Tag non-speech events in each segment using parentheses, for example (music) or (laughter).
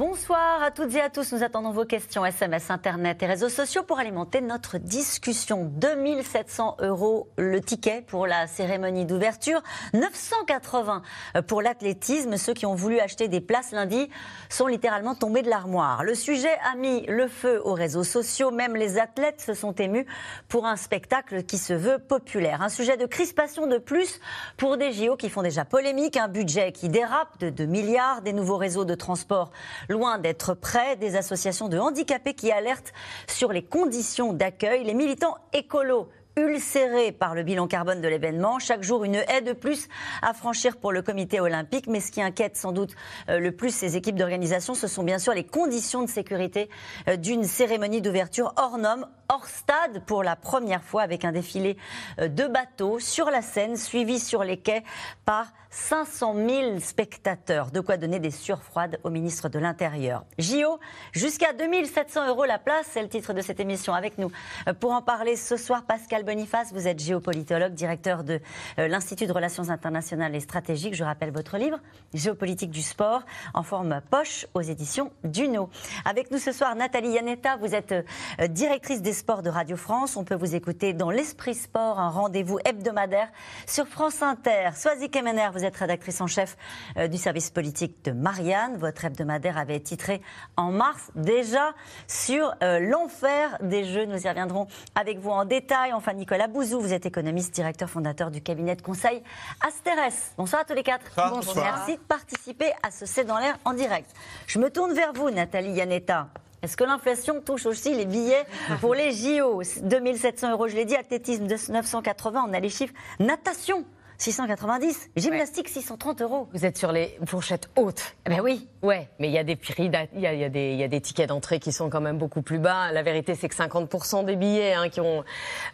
Bonsoir à toutes et à tous. Nous attendons vos questions SMS, Internet et réseaux sociaux pour alimenter notre discussion. 2700 euros le ticket pour la cérémonie d'ouverture, 980 pour l'athlétisme. Ceux qui ont voulu acheter des places lundi sont littéralement tombés de l'armoire. Le sujet a mis le feu aux réseaux sociaux. Même les athlètes se sont émus pour un spectacle qui se veut populaire. Un sujet de crispation de plus pour des JO qui font déjà polémique. Un budget qui dérape de 2 milliards, des nouveaux réseaux de transport loin d'être prêts, des associations de handicapés qui alertent sur les conditions d'accueil, les militants écolos ulcérés par le bilan carbone de l'événement. Chaque jour, une haie de plus à franchir pour le comité olympique. Mais ce qui inquiète sans doute euh, le plus ces équipes d'organisation, ce sont bien sûr les conditions de sécurité euh, d'une cérémonie d'ouverture hors norme, hors stade pour la première fois avec un défilé euh, de bateaux sur la Seine, suivi sur les quais par 500 000 spectateurs. De quoi donner des surfroides au ministre de l'Intérieur. JO, jusqu'à 2700 euros la place, c'est le titre de cette émission. Avec nous pour en parler ce soir, Pascal Boniface, vous êtes géopolitologue, directeur de euh, l'Institut de Relations internationales et stratégiques. Je rappelle votre livre, Géopolitique du sport, en forme poche aux éditions Duno. Avec nous ce soir, Nathalie Yanetta, vous êtes euh, directrice des sports de Radio France. On peut vous écouter dans l'Esprit Sport, un rendez-vous hebdomadaire sur France Inter. Soisy Kemener, vous êtes rédactrice en chef euh, du service politique de Marianne. Votre hebdomadaire avait titré en mars déjà sur l'enfer des jeux. Nous y reviendrons avec vous en détail. Enfin, Nicolas Bouzou, vous êtes économiste, directeur fondateur du cabinet de conseil Asteres. Bonsoir à tous les quatre. Bonsoir. Merci de participer à ce C'est dans l'air en direct. Je me tourne vers vous, Nathalie Yanetta. Est-ce que l'inflation touche aussi les billets pour les JO 2700 euros, je l'ai dit, athlétisme de 980, on a les chiffres. Natation, 690. Gymnastique, 630 euros. Vous êtes sur les fourchettes hautes. Eh ben oui. Ouais, mais il y a des prix, il y a, il y a des, y a des tickets d'entrée qui sont quand même beaucoup plus bas. La vérité, c'est que 50% des billets hein, qui ont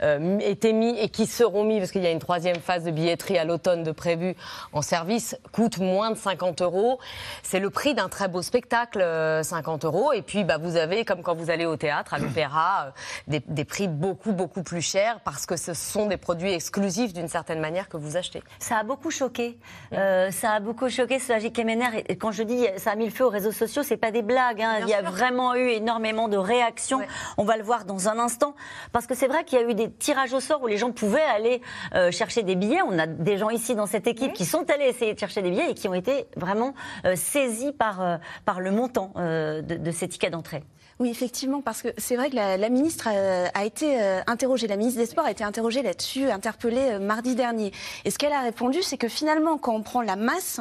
euh, été mis et qui seront mis, parce qu'il y a une troisième phase de billetterie à l'automne de prévu en service, coûtent moins de 50 euros. C'est le prix d'un très beau spectacle, 50 euh, euros. Et puis, bah, vous avez, comme quand vous allez au théâtre, à l'opéra, euh, des, des prix beaucoup, beaucoup plus chers parce que ce sont des produits exclusifs d'une certaine manière que vous achetez. Ça a beaucoup choqué. Euh, ça a beaucoup choqué Kemener. Et quand je dis ça a mis le feu aux réseaux sociaux, c'est pas des blagues. Hein. Il y a vraiment eu énormément de réactions. On va le voir dans un instant. Parce que c'est vrai qu'il y a eu des tirages au sort où les gens pouvaient aller euh, chercher des billets. On a des gens ici dans cette équipe qui sont allés essayer de chercher des billets et qui ont été vraiment euh, saisis par, par le montant de, de ces tickets d'entrée. Oui, effectivement, parce que c'est vrai que la, la ministre a, a été euh, interrogée, la ministre des Sports a été interrogée là-dessus, interpellée euh, mardi dernier. Et ce qu'elle a répondu, c'est que finalement, quand on prend la masse,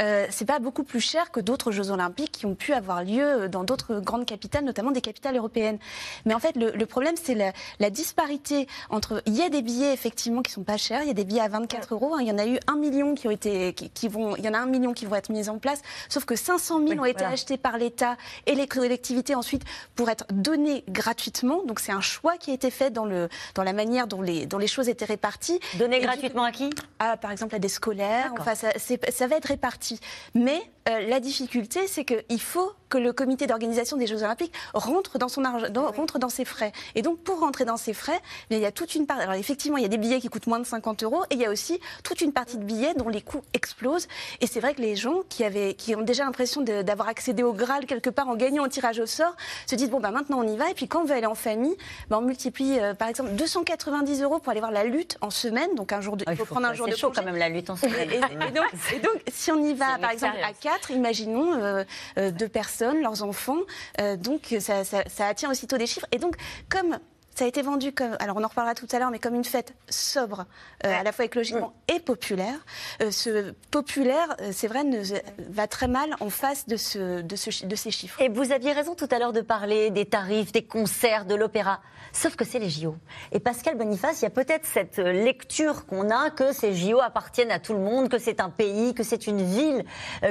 euh, c'est pas beaucoup plus cher que d'autres Jeux Olympiques qui ont pu avoir lieu dans d'autres grandes capitales, notamment des capitales européennes. Mais en fait, le, le problème, c'est la, la, disparité entre. Il y a des billets effectivement qui sont pas chers, il y a des billets à 24 euros. Hein, il y en a eu un million qui ont été, qui, qui, vont, il y en a un million qui vont être mis en place. Sauf que 500 000 oui, ont été voilà. achetés par l'État et les collectivités ensuite pour être donnés gratuitement. Donc c'est un choix qui a été fait dans, le, dans la manière dont les, dont les choses étaient réparties. Donner gratuitement à qui? à, Par exemple à des scolaires. Enfin, ça, ça, va être réparti. Mais euh, la difficulté, c'est qu'il faut que le comité d'organisation des Jeux Olympiques rentre dans, son argent, dans, oui. rentre dans ses frais. Et donc pour rentrer dans ses frais, il y a toute une part. Alors effectivement, il y a des billets qui coûtent moins de 50 euros et il y a aussi toute une partie de billets dont les coûts explosent. Et c'est vrai que les gens qui, avaient, qui ont déjà l'impression d'avoir accédé au Graal quelque part en gagnant au tirage au sort se disent bon, bah, maintenant on y va. Et puis quand on veut aller en famille, bah, on multiplie euh, par exemple 290 euros pour aller voir la lutte en semaine. Donc un jour de, ah, il faut, faut prendre un jour de chaud congé. quand même la lutte en semaine. et, et, donc, et, donc, si on y va par exemple à 4, imaginons euh, euh, deux personnes, leurs enfants. Euh, donc ça, ça, ça attire aussitôt des chiffres. Et donc comme ça a été vendu comme, alors on en reparlera tout à l'heure, mais comme une fête sobre, euh, à la fois écologiquement et populaire. Euh, ce populaire, euh, c'est vrai, ne, va très mal en face de, ce, de, ce, de ces chiffres. Et vous aviez raison tout à l'heure de parler des tarifs, des concerts, de l'opéra. Sauf que c'est les JO. Et Pascal Boniface, il y a peut-être cette lecture qu'on a que ces JO appartiennent à tout le monde, que c'est un pays, que c'est une ville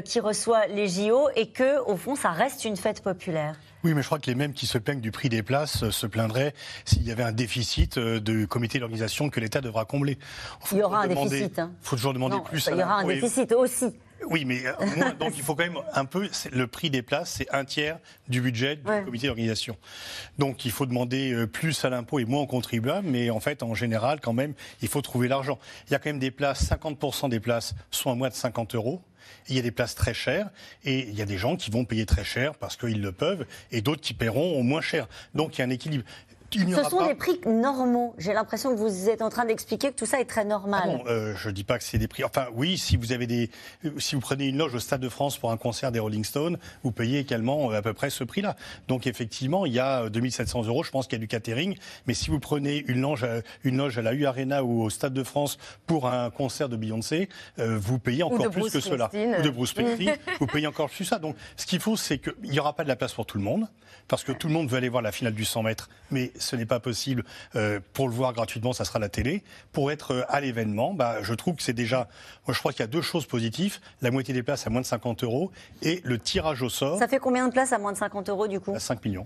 qui reçoit les JO et que, au fond, ça reste une fête populaire. Oui, mais je crois que les mêmes qui se plaignent du prix des places euh, se plaindraient s'il y avait un déficit euh, de comité d'organisation que l'État devra combler. Faut il y aura un demander, déficit. Il hein. faut toujours demander non, plus. Il y aura un oui. déficit aussi. Oui, mais euh, moins, donc il faut quand même un peu. Le prix des places, c'est un tiers du budget du Ouais. comité d'organisation. Donc il faut demander plus à l'impôt et moins aux contribuables, mais en fait, en général, quand même, il faut trouver l'argent. Il y a quand même des places, 50% des places sont à moins de 50 euros. Il y a des places très chères et il y a des gens qui vont payer très cher parce qu'ils le peuvent et d'autres qui paieront au moins cher. Donc il y a un équilibre. Ce sont pas- des prix normaux. J'ai l'impression que vous êtes en train d'expliquer que tout ça est très normal. Ah non, euh, je dis pas que c'est des prix. Enfin, oui, si vous avez des, euh, si vous prenez une loge au Stade de France pour un concert des Rolling Stones, vous payez également euh, à peu près ce prix-là. Donc effectivement, il y a euh, 2700 euros. Je pense qu'il y a du catering. Mais si vous prenez une loge, à, une loge à la U Arena ou au Stade de France pour un concert de Beyoncé, euh, vous payez encore plus Bruce que cela. Ou de Bruce Springsteen, (laughs) vous payez encore plus ça. Donc, ce qu'il faut, c'est qu'il n'y aura pas de la place pour tout le monde, parce que tout le monde veut aller voir la finale du 100 mètres, mais ce n'est pas possible. Euh, pour le voir gratuitement, ça sera la télé. Pour être euh, à l'événement, bah, je trouve que c'est déjà. Moi, je crois qu'il y a deux choses positives la moitié des places à moins de 50 euros et le tirage au sort Ça fait combien de places à moins de 50 euros du coup? À 5 millions.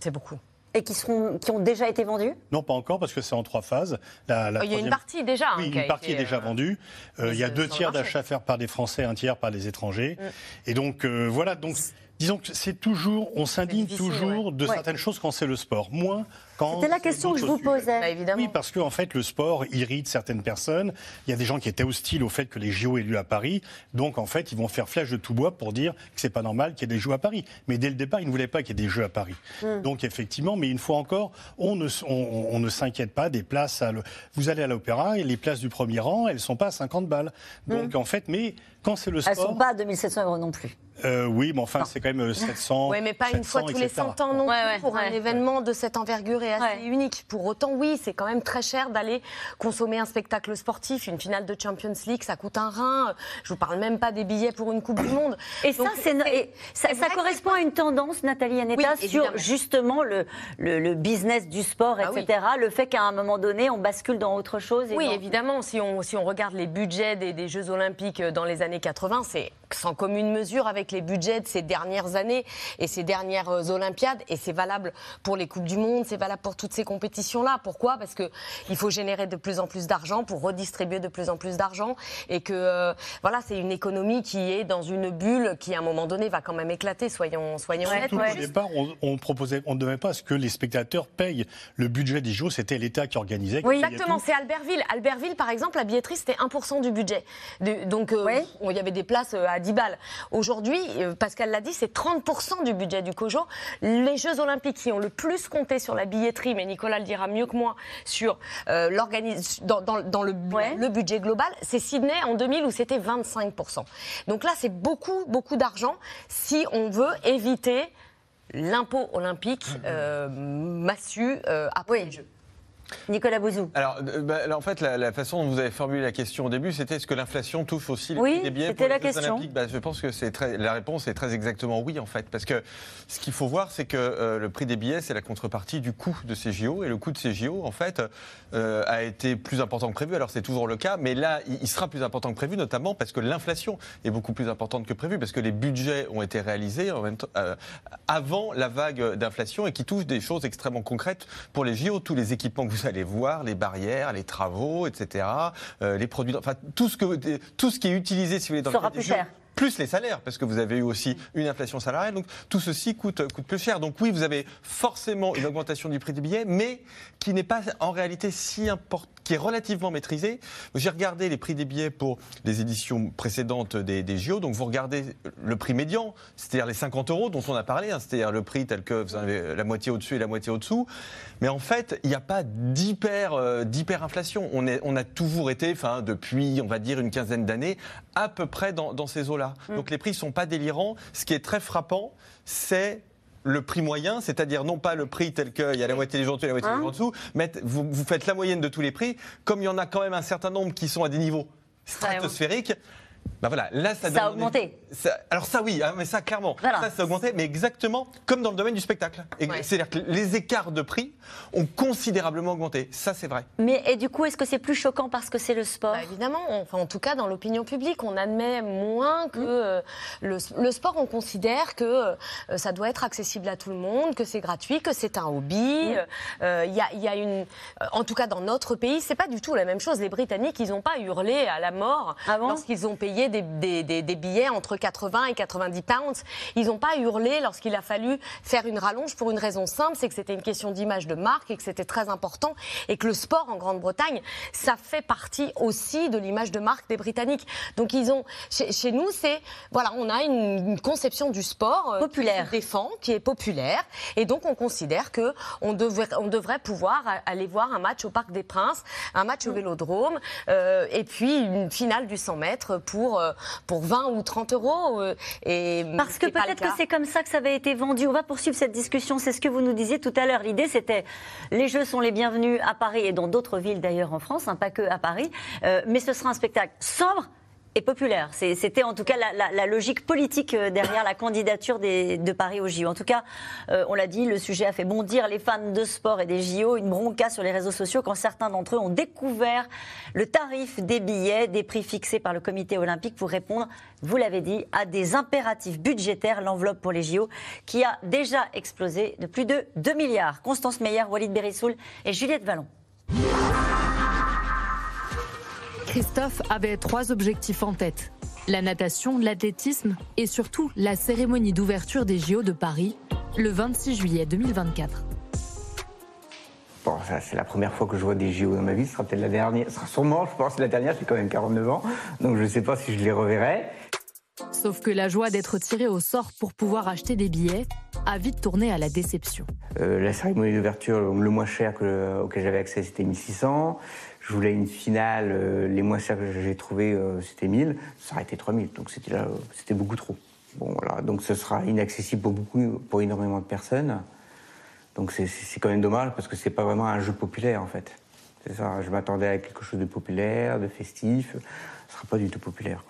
C'est beaucoup. Et qui, seront, qui ont déjà été vendus? Non, pas encore, parce que c'est en trois phases. La, la Oh, Il y a une partie déjà. hein, Oui, une partie est déjà euh, vendue. Euh, il y a deux tiers d'achats à faire par des Français, un tiers par des étrangers. Mm. Et donc, euh, voilà. Donc, disons que c'est toujours, on s'indigne toujours de Ouais. certaines choses quand c'est le sport, moins quand. C'était la question que je vous sujets. posais. Bah, évidemment. Oui, parce qu'en fait, le sport irrite certaines personnes. Il y a des gens qui étaient hostiles au fait que les JO aient lieu à Paris. Donc, en fait, ils vont faire flèche de tout bois pour dire que c'est pas normal qu'il y ait des Jeux à Paris. Mais dès le départ, ils ne voulaient pas qu'il y ait des Jeux à Paris. Donc, effectivement, mais une fois encore, on ne, s- on, on ne s'inquiète pas des places. À le- Vous allez à l'opéra et les places du premier rang, elles sont pas à 50 balles. Donc, en fait, mais quand c'est le Elles ne sport. sont pas à 2700 euros non plus. euh, oui, mais enfin, c'est quand même euh, 700. Oui, mais pas une fois 700, tous les etc. 100 ans non Ouais, plus ouais, pour un ouais. événement de cette envergure et assez Ouais. unique. Pour autant, oui, c'est quand même très cher d'aller consommer un spectacle sportif. Une finale de Champions League, ça coûte un rein. Je vous parle même pas des billets pour une Coupe du Monde. Et Donc, ça, c'est et ça, correspond à une tendance, Nathalie Aneta, Oui, sur justement le, le, le business du sport, Ah oui. etc. Le fait qu'à un moment donné, on bascule dans autre chose. et Oui, dans- évidemment, si on, si on regarde les budgets des, des Jeux Olympiques euh, dans les années 80, c'est sans commune mesure avec les budgets de ces dernières années et ces dernières euh, Olympiades. Et c'est valable pour les Coupes du Monde, c'est valable pour toutes ces compétitions-là. Pourquoi? Parce qu'il faut générer de plus en plus d'argent pour redistribuer de plus en plus d'argent. Et que euh, voilà, c'est une économie qui est dans une bulle qui, à un moment donné, va quand même éclater, soyons, soyons honnêtes. Ouais. au départ, on, on proposait, on ne devait pas à ce que les spectateurs payent le budget des JO. C'était l'État qui organisait. qui Oui. Exactement, c'est Albertville. Albertville, par exemple, la billetterie, c'était 1% du budget. De- donc, euh, Ouais. il y avait des places à 10 balles. Aujourd'hui, euh, Pascal l'a dit, c'est 30% du budget du COJO. Les Jeux Olympiques qui ont le plus compté sur la billetterie, mais Nicolas le dira mieux que moi, sur euh, dans, dans- dans le, Ouais. le budget global, c'est Sydney en 2000 où c'était 25%. Donc là, c'est beaucoup, beaucoup d'argent si on veut éviter l'impôt olympique euh, massu euh, après Oui. les Jeux. Nicolas Bouzou. Alors, euh, bah, alors, en fait, la, la façon dont vous avez formulé la question au début, c'était est-ce que l'inflation touche aussi les Oui, prix des billets c'était la question. Bah, Je pense que c'est très, la réponse est très exactement oui, en fait. Parce que ce qu'il faut voir, c'est que euh, le prix des billets, c'est la contrepartie du coût de ces JO. Et le coût de ces JO, en fait, euh, a été plus important que prévu. Alors, c'est toujours le cas, mais là, il, sera plus important que prévu, notamment parce que l'inflation est beaucoup plus importante que prévu, parce que les budgets ont été réalisés en même temps, euh, avant la vague d'inflation et qui touchent des choses extrêmement concrètes pour les JO. Tous les équipements que vous allez voir, les barrières, les travaux, etc., euh, les produits, enfin tout ce que tout ce qui est utilisé, si vous voulez, dans Sera le plus cher. Plus les salaires, parce que vous avez eu aussi une inflation salariale, donc tout ceci coûte, coûte plus cher. Donc oui, vous avez forcément une augmentation du prix des billets, mais qui n'est pas en réalité si importante, qui est relativement maîtrisée. J'ai regardé les prix des billets pour les éditions précédentes des, JO, donc vous regardez le prix médian, c'est-à-dire les 50 euros dont on a parlé, hein, c'est-à-dire le prix tel que vous avez la moitié au-dessus et la moitié au-dessous. Mais en fait, il n'y a pas d'hyper euh, d'hyperinflation. On, on a toujours été, enfin, depuis, on va dire, une quinzaine d'années, à peu près dans ces eaux-là. Donc les prix ne sont pas délirants. Ce qui est très frappant, c'est le prix moyen, c'est-à-dire non pas le prix tel qu'il y a la moitié des gens dessus et la moitié des gens en dessous, mais vous, vous faites la moyenne de tous les prix. Comme il y en a quand même un certain nombre qui sont à des niveaux stratosphériques, bah voilà, là ça, Ça a augmenté. Ça- alors ça oui, hein, mais ça clairement, Voilà. ça c'est augmenté, mais exactement comme dans le domaine du spectacle. Ouais. C'est-à-dire que les écarts de prix ont considérablement augmenté. Ça c'est vrai. Mais et du coup, est-ce que c'est plus choquant parce que c'est le sport? Bah, évidemment, enfin, en tout cas dans l'opinion publique, on admet moins que euh, le, le sport, on considère que euh, ça doit être accessible à tout le monde, que c'est gratuit, que c'est un hobby. Euh, Il y, a, y a une, en tout cas dans notre pays, c'est pas du tout la même chose. Les Britanniques, ils n'ont pas hurlé à la mort Ah bon? lorsqu'ils ont payé des, des- des- des billets entre 80 et 90 pounds. Ils n'ont pas hurlé lorsqu'il a fallu faire une rallonge pour une raison simple, c'est que c'était une question d'image de marque et que c'était très important et que le sport en Grande-Bretagne, ça fait partie aussi de l'image de marque des Britanniques. Donc ils ont, chez, chez nous, c'est voilà, on a une, une conception du sport euh, Populaire. qui défend, qui est populaire, et donc on considère que on devrait, on devrait pouvoir aller voir un match au Parc des Princes, un match au Vélodrome, euh, et puis une finale du 100 mètres pour euh, pour 20 ou 30 euros. euh, et Parce que peut-être que c'est comme ça que ça avait été vendu. On va poursuivre cette discussion. C'est ce que vous nous disiez tout à l'heure. L'idée, c'était les Jeux sont les bienvenus à Paris et dans d'autres villes d'ailleurs en France, hein, pas que à Paris. Euh, mais ce sera un spectacle sobre et populaire. C'était en tout cas la, logique politique euh, derrière la candidature de Paris au JO. En tout cas, euh, on l'a dit, le sujet a fait bondir les fans de sport et des JO. Une bronca sur les réseaux sociaux quand certains d'entre eux ont découvert le tarif des billets, des prix fixés par le comité olympique pour répondre, vous l'avez dit, à des impératifs budgétaires. L'enveloppe pour les JO qui a déjà explosé de plus de 2 milliards. Constance Meyer, Walid Berissoul et Juliette Vallon. Christophe avait trois objectifs en tête. La natation, l'athlétisme et surtout la cérémonie d'ouverture des JO de Paris le 26 juillet 2024. Bon, ça, c'est la première fois que je vois des JO dans ma vie. Ce sera peut-être la dernière. Ce sera sûrement, je pense, la dernière. J'ai quand même 49 ans. Donc je ne sais pas si je les reverrai. Sauf que la joie d'être tiré au sort pour pouvoir acheter des billets a vite tourné à la déception. Euh, la cérémonie d'ouverture, le moins cher que- auquel j'avais accès, c'était 1600. Je voulais une finale. euh, les moins chers que j'ai trouvé, euh, c'était 1000. Ça aurait été 3000. Donc c'était là, euh, c'était beaucoup trop. Bon, voilà. Donc ce sera inaccessible pour beaucoup, pour énormément de personnes. Donc c'est- quand même dommage parce que c'est pas vraiment un jeu populaire en fait. C'est ça. Je m'attendais à quelque chose de populaire, de festif. Ce sera pas du tout populaire.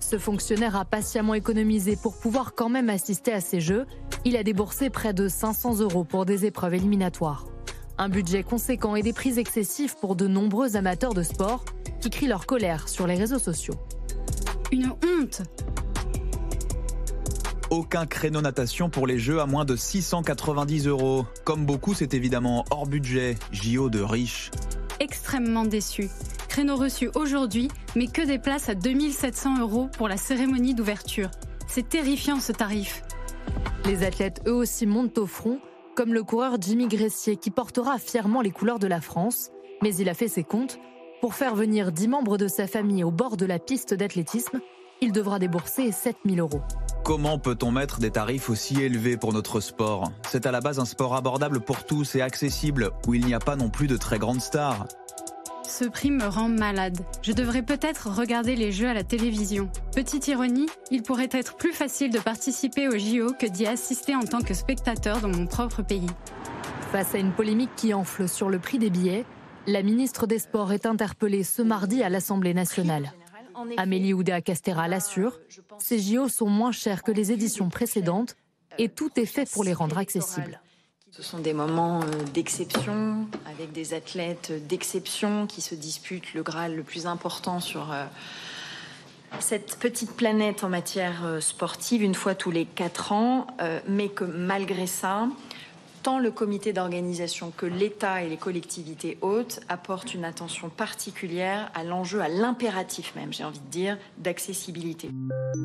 Ce fonctionnaire a patiemment économisé pour pouvoir quand même assister à ces jeux. Il a déboursé près de 500 euros pour des épreuves éliminatoires. Un budget conséquent et des prix excessifs pour de nombreux amateurs de sport qui crient leur colère sur les réseaux sociaux. Une honte Aucun créneau natation pour les Jeux à moins de 690 euros. Comme beaucoup, c'est évidemment hors budget, JO de riches. Extrêmement déçu. Créneau reçu aujourd'hui, mais que des places à 2700 euros pour la cérémonie d'ouverture. C'est terrifiant ce tarif. Les athlètes eux aussi montent au front, comme le coureur Jimmy Gressier qui portera fièrement les couleurs de la France. Mais il a fait ses comptes. Pour faire venir 10 membres de sa famille au bord de la piste d'athlétisme, il devra débourser 7000 euros. Comment peut-on mettre des tarifs aussi élevés pour notre sport? C'est à la base un sport abordable pour tous et accessible, où il n'y a pas non plus de très grandes stars. Ce prix me rend malade. Je devrais peut-être regarder les jeux à la télévision. Petite ironie, il pourrait être plus facile de participer au JO que d'y assister en tant que spectateur dans mon propre pays. Face à une polémique qui enfle sur le prix des billets, la ministre des Sports est interpellée ce mardi à l'Assemblée nationale. Amélie Oudéa-Castéra l'assure, ces JO sont moins chers que les éditions précédentes et tout est fait pour les rendre accessibles. Ce sont des moments euh, d'exception, avec des athlètes d'exception qui se disputent le Graal le plus important sur euh, cette petite planète en matière euh, sportive, une fois tous les quatre ans, mais que malgré ça, tant le comité d'organisation que l'État et les collectivités hautes apportent une attention particulière à l'enjeu, à l'impératif même, j'ai envie de dire, d'accessibilité.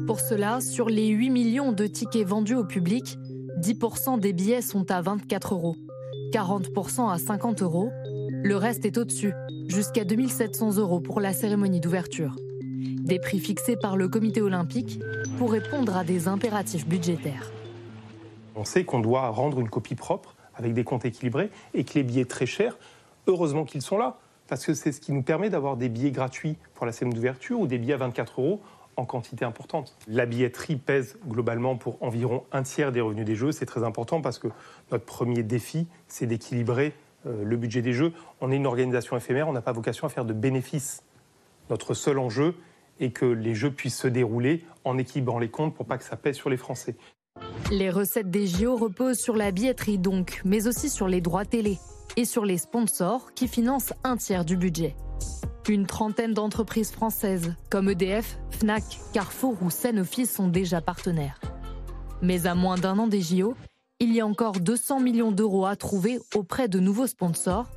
Pour cela, sur les 8 millions de tickets vendus au public, 10% des billets sont à 24 euros, 40% à 50 euros. Le reste est au-dessus, jusqu'à 2700 euros pour la cérémonie d'ouverture. Des prix fixés par le comité olympique pour répondre à des impératifs budgétaires. On sait qu'on doit rendre une copie propre avec des comptes équilibrés et que les billets très chers, heureusement qu'ils sont là, parce que c'est ce qui nous permet d'avoir des billets gratuits pour la scène d'ouverture ou des billets à 24 euros en quantité importante. La billetterie pèse globalement pour environ un tiers des revenus des Jeux. C'est très important parce que notre premier défi, c'est d'équilibrer euh, le budget des Jeux. On est une organisation éphémère, on n'a pas vocation à faire de bénéfices. Notre seul enjeu et que les jeux puissent se dérouler en équilibrant les comptes pour pas que ça pèse sur les Français. Les recettes des JO reposent sur la billetterie donc, mais aussi sur les droits télé et sur les sponsors qui financent un tiers du budget. Une trentaine d'entreprises françaises comme EDF, Fnac, Carrefour ou Sanofi sont déjà partenaires. Mais à moins d'un an des JO, il y a encore 200 millions d'euros à trouver auprès de nouveaux sponsors.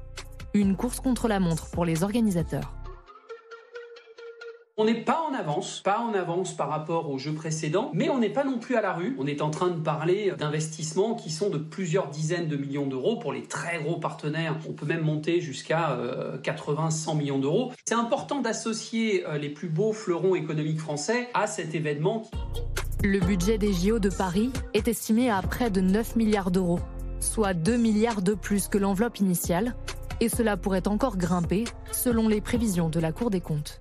Une course contre la montre pour les organisateurs. On n'est pas en avance, pas en avance par rapport aux jeux précédents, mais on n'est pas non plus à la rue. On est en train de parler d'investissements qui sont de plusieurs dizaines de millions d'euros pour les très gros partenaires. On peut même monter jusqu'à 80-100 millions d'euros. C'est important d'associer euh, les plus beaux fleurons économiques français à cet événement. Le budget des JO de Paris est estimé à près de 9 milliards d'euros, soit 2 milliards de plus que l'enveloppe initiale, et cela pourrait encore grimper selon les prévisions de la Cour des comptes.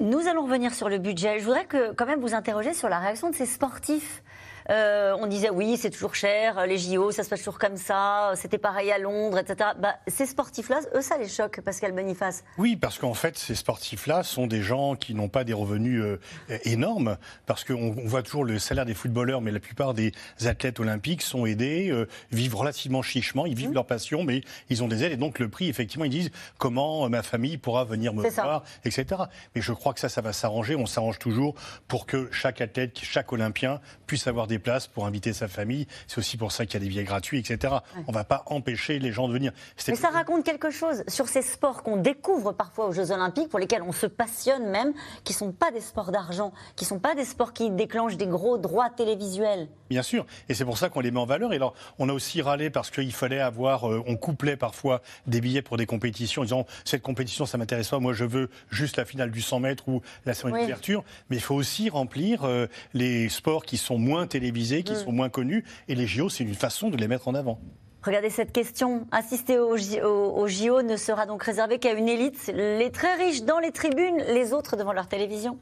Nous allons revenir sur le budget. Je voudrais que, quand même vous interroger sur la réaction de ces sportifs euh, on disait oui, c'est toujours cher, les JO, ça se passe toujours comme ça, c'était pareil à Londres, etc. Bah, ces sportifs-là, eux, ça les choque, Pascal Boniface Oui, parce qu'en fait, ces sportifs-là sont des gens qui n'ont pas des revenus euh, énormes, parce qu'on voit toujours le salaire des footballeurs, mais la plupart des athlètes olympiques sont aidés, euh, vivent relativement chichement, ils vivent mmh. leur passion, mais ils ont des aides, et donc le prix, effectivement, ils disent comment ma famille pourra venir me voir, etc. Mais je crois que ça, ça va s'arranger, on s'arrange toujours pour que chaque athlète, chaque Olympien puisse avoir des des places pour inviter sa famille. C'est aussi pour ça qu'il y a des billets gratuits, etc. On ne va pas empêcher les gens de venir. Mais ça raconte quelque chose sur ces sports qu'on découvre parfois aux Jeux Olympiques, pour lesquels on se passionne même, qui ne sont pas des sports d'argent, qui ne sont pas des sports qui déclenchent des gros droits télévisuels. Bien sûr, et c'est pour ça qu'on les met en valeur. Et alors, on a aussi râlé parce qu'il fallait avoir, euh, on couplait parfois des billets pour des compétitions, en disant cette compétition, ça m'intéresse pas, moi je veux juste la finale du 100 mètres ou la cérémonie d'ouverture. Mais il faut aussi remplir euh, les sports qui sont moins télévisés télévisés, qui mm. sont moins connus. Et les JO, c'est une façon de les mettre en avant. Regardez cette question. Assister aux JO ne sera donc réservé qu'à une élite, les très riches dans les tribunes, les autres devant leur télévision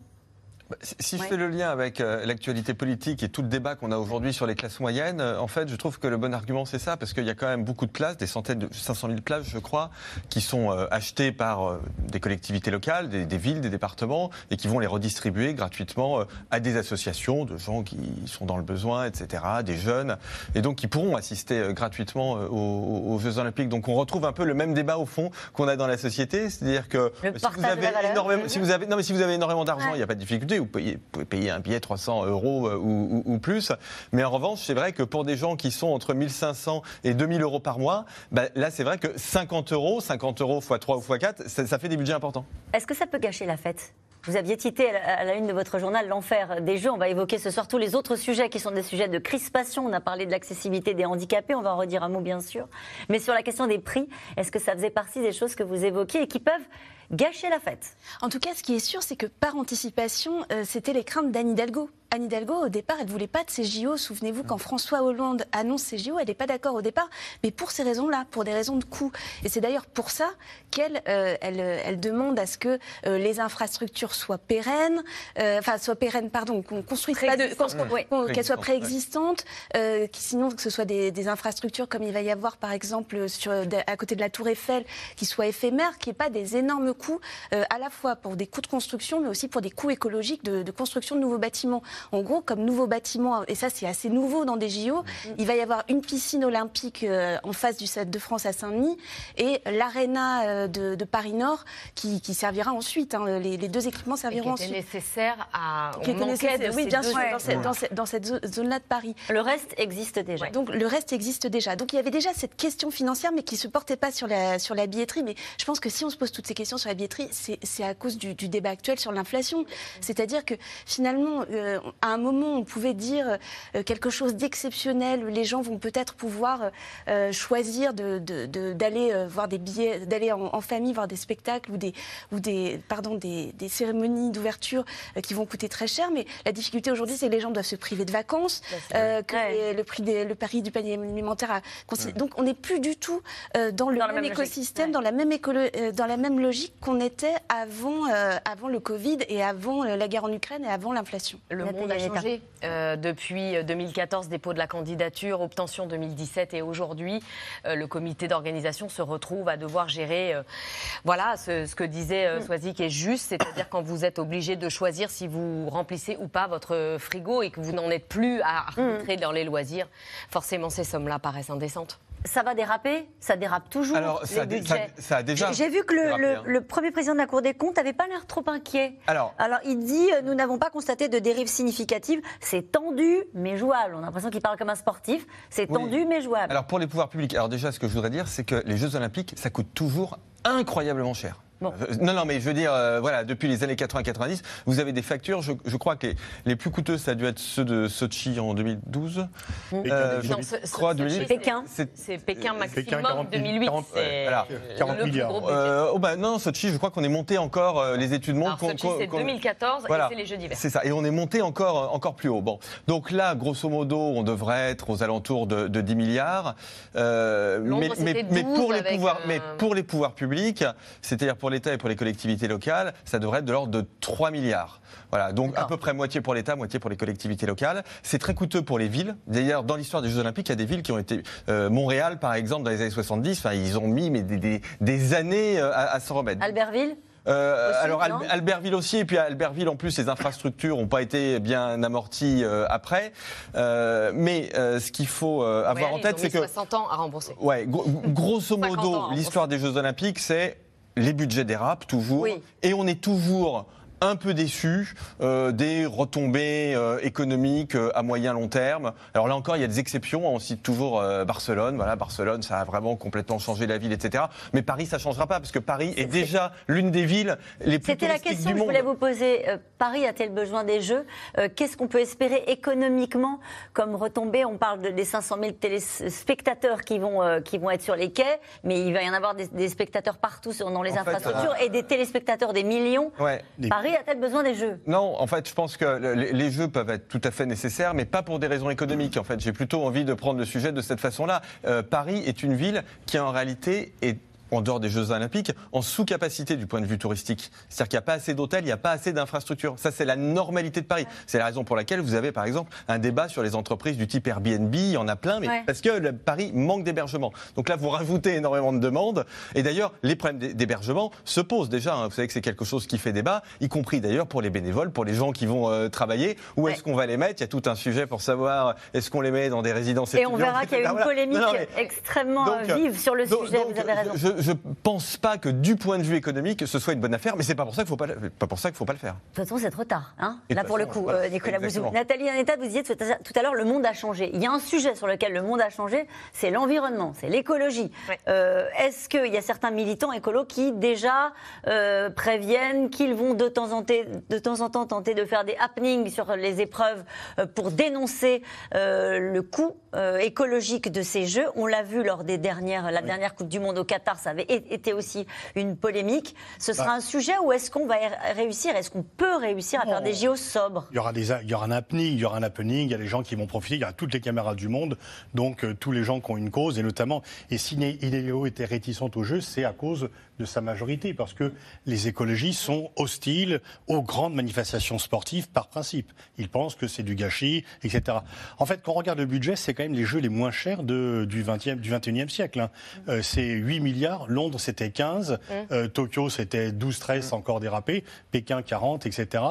si je fais le lien avec euh, l'actualité politique et tout le débat qu'on a aujourd'hui sur les classes moyennes, euh, en fait, je trouve que le bon argument, c'est ça, parce qu'il y a quand même beaucoup de places, des centaines de 500 000 places, je crois, qui sont euh, achetées par des collectivités locales, des, villes, des départements, et qui vont les redistribuer gratuitement à des associations de gens qui sont dans le besoin, etc., des jeunes, et donc qui pourront assister gratuitement aux, Jeux Olympiques. Donc on retrouve un peu le même débat au fond qu'on a dans la société, c'est-à-dire que si vous, avez énormément, si vous avez, non, mais si vous avez énormément d'argent, il n'y a pas de difficulté vous pouvez payer un billet 300 euros euh, ou, plus. Mais en revanche, c'est vrai que pour des gens qui sont entre 1500 et 2000 euros par mois, bah, là, c'est vrai que 50 euros, 50 euros x 3 ou x 4, ça, fait des budgets importants. Est-ce que ça peut gâcher la fête? Vous aviez cité à la une de votre journal l'enfer des jeux. On va évoquer ce soir tous les autres sujets qui sont des sujets de crispation. On a parlé de l'accessibilité des handicapés, on va en redire un mot bien sûr. Mais sur la question des prix, est-ce que ça faisait partie des choses que vous évoquiez et qui peuvent gâcher la fête. En tout cas, ce qui est sûr, c'est que par anticipation, euh, c'était les craintes d'Anne Hidalgo. Anne Hidalgo, au départ, elle ne voulait pas de ces JO. Souvenez-vous, quand François Hollande annonce ces JO, elle n'est pas d'accord au départ, mais pour ces raisons-là, pour des raisons de coût. Et c'est d'ailleurs pour ça qu'elle euh, elle, demande à ce que euh, les infrastructures soient pérennes, enfin, soient pérennes, pardon, qu'on construise pas de. qu'elles soient préexistantes, sinon que ce soit des, infrastructures comme il va y avoir, par exemple, sur, à côté de la Tour Eiffel, qui soient éphémères, qui n'y ait pas des énormes coûts, euh, à la fois pour des coûts de construction, mais aussi pour des coûts écologiques de, construction de nouveaux bâtiments. En gros, comme nouveaux bâtiments, et ça c'est assez nouveau dans des JO, mm-hmm. il va y avoir une piscine olympique euh, en face du Stade de France à Saint-Denis et l'aréna euh, de, Paris Nord qui, servira ensuite. Hein. les, deux équipements serviront et qui était nécessaire à. Qui était nécessaire, oui, bien sûr, dans cette, dans cette, zone-là de Paris. Le reste existe déjà. Donc le reste existe déjà. Donc il y avait déjà cette question financière, mais qui ne se portait pas sur la, sur la billetterie. Mais je pense que si on se pose toutes ces questions sur la billetterie, c'est à cause du, débat actuel sur l'inflation. C'est-à-dire que finalement, euh, à un moment, on pouvait dire euh, quelque chose d'exceptionnel. Les gens vont peut-être pouvoir euh, choisir d'aller voir des billets, d'aller en, famille voir des spectacles ou des, ou des, pardon, des, cérémonies d'ouverture qui vont coûter très cher. Mais la difficulté aujourd'hui, c'est que les gens doivent se priver de vacances, que le prix des, le pari du panier alimentaire a. Donc on n'est plus du tout dans le même, écosystème, dans la même, dans la même logique qu'on était avant, euh, avant le Covid et avant euh, la guerre en Ukraine et avant l'inflation. Le Monde a Aneta. changé euh, depuis euh, 2014, dépôt de la candidature, obtention 2017 et aujourd'hui, euh, le comité d'organisation se retrouve à devoir gérer, euh, voilà, ce, ce que disait euh, Swazik est juste, c'est-à-dire quand vous êtes obligé de choisir si vous remplissez ou pas votre frigo et que vous n'en êtes plus à arbitrer dans les loisirs, forcément ces sommes-là paraissent indécentes. Ça va déraper Ça dérape toujours Alors, les ça, a dé- budgets. ça- ça a déjà. J'ai j'ai vu que le, dérapé, le- hein. le premier président de la Cour des comptes n'avait pas l'air trop inquiet. Alors, Alors, il dit euh, Nous n'avons pas constaté de dérive significative. C'est tendu, mais jouable. On a l'impression qu'il parle comme un sportif. C'est Oui. tendu, mais jouable. Alors pour les pouvoirs publics, alors déjà ce que je voudrais dire, c'est que les Jeux Olympiques, ça coûte toujours incroyablement cher. Bon. Euh, Non, non, mais je veux dire, euh, voilà, depuis les années 80-90, vous avez des factures. Je, je crois que les, les plus coûteux, ça a dû être ceux de Sochi en 2012. Euh, je Non, ce- crois ce- 2008. c'est- Pékin. C'est- Pékin maximum Pékin, 40 2008. 40, c'est voilà, le 40 plus milliards. Euh, oh bah non, Sochi, je crois qu'on est monté encore. euh, les études montrent qu'on- Sochi, c'est qu'on- 2014 Voilà. et c'est les Jeux d'hiver. C'est ça. Et on est monté encore, encore plus haut. Bon. Donc là, grosso modo, on devrait être aux alentours de, de 10 milliards. Euh, mais, mais, c'était mais 12 pour les pouvoirs, un- mais pour les pouvoirs publics, c'est-à-dire pour l'État et pour les collectivités locales, ça devrait être de l'ordre de 3 milliards. Voilà. Donc à peu près moitié pour l'État, moitié pour les collectivités locales. C'est très coûteux pour les villes. D'ailleurs, dans l'histoire des Jeux Olympiques, il y a des villes qui ont été euh, Montréal, par exemple, dans les années 70. Enfin, ils ont mis mais des, des- des années euh, à, à s'en remettre. Albertville Euh, Aussi, alors Albertville aussi, et puis à Albertville en plus, les infrastructures n'ont pas été bien amorties euh, après. Euh, mais ce qu'il faut avoir Ouais, en tête, c'est que 60 ans à rembourser. Ouais, gro- grosso (laughs) 50 modo, l'histoire des Jeux Olympiques, c'est les budgets dérapent toujours, Oui. et on est toujours un peu déçu euh, des retombées euh, économiques euh, à moyen long terme. Alors là encore, il y a des exceptions. On cite toujours euh, Barcelone. Voilà, Barcelone, ça a vraiment complètement changé la ville, etc. Mais Paris, ça changera pas parce que Paris est déjà l'une des villes les plus C'était la question du que je voulais vous poser. Euh, Paris a-t-elle besoin des Jeux? Euh, Qu'est-ce qu'on peut espérer économiquement? Comme retombée On parle de, des 500 000 téléspectateurs qui vont, euh, qui vont être sur les quais, mais il va y en avoir des, des spectateurs partout sur, dans les En fait, infrastructures et des téléspectateurs des millions. Ouais. Des- A-t-elle besoin des Jeux? Non, en fait, je pense que le- les, les jeux peuvent être tout à fait nécessaires, mais pas pour des raisons économiques. En fait, j'ai plutôt envie de prendre le sujet de cette façon-là. Euh, Paris est une ville qui, en réalité, est en dehors des Jeux Olympiques, en sous-capacité du point de vue touristique. C'est-à-dire qu'il n'y a pas assez d'hôtels, il n'y a pas assez d'infrastructures. Ça, c'est la normalité de Paris. C'est la raison pour laquelle vous avez, par exemple, un débat sur les entreprises du type Airbnb. Il y en a plein, mais Ouais. parce que le- Paris manque d'hébergement. Donc là, vous rajoutez énormément de demandes. Et d'ailleurs, les problèmes d'hé- d'hébergement se posent déjà. hein. Vous savez que c'est quelque chose qui fait débat, y compris d'ailleurs pour les bénévoles, pour les gens qui vont euh, travailler. Où Ouais. est-ce qu'on va les mettre? Il y a tout un sujet pour savoir est-ce qu'on les met dans des résidences Et on étudiantes, verra qu'il y a une Voilà. polémique Non, non, mais- extrêmement donc, euh, vive sur le donc- sujet, donc, vous avez raison. Je, je pense pas que du point de vue économique, ce soit une bonne affaire, mais c'est pas pour ça qu'il faut pas, pas pour ça qu'il faut pas le faire. De toute façon, c'est trop tard. Hein Là, pour le coup, voilà, euh, Nicolas Bouzou. Nathalie Aneta, vous disiez tout à tout à l'heure, le monde a changé. Il y a un sujet sur lequel le monde a changé, c'est l'environnement, c'est l'écologie. Ouais. Euh, Est-ce qu'il y a certains militants écolos qui déjà euh, préviennent qu'ils vont de temps, en de temps en temps tenter de faire des happenings sur les épreuves pour dénoncer euh, le coût euh, écologique de ces Jeux On l'a vu lors des dernières, la dernière Coupe du Monde au Qatar, ça avait été aussi une polémique. Ce sera Bah. un sujet où est-ce qu'on va réussir, est-ce qu'on peut réussir à Non. faire des JO sobres? Il y aura des, il y aura un happening, il y aura un happening, il y a les gens qui vont profiter, il y aura toutes les caméras du monde, donc euh, tous les gens qui ont une cause, et notamment, et si Inéo était réticente au jeu, c'est à cause de sa majorité, parce que les écologistes sont hostiles aux grandes manifestations sportives par principe. Ils pensent que c'est du gâchis, etc. En fait, quand on regarde le budget, c'est quand même les jeux les moins chers de, du, 20e, du 21e siècle. hein. Euh, c'est 8 milliards, Londres c'était 15, euh, Tokyo c'était 12, 13, c'est encore dérapé, Pékin 40, etc.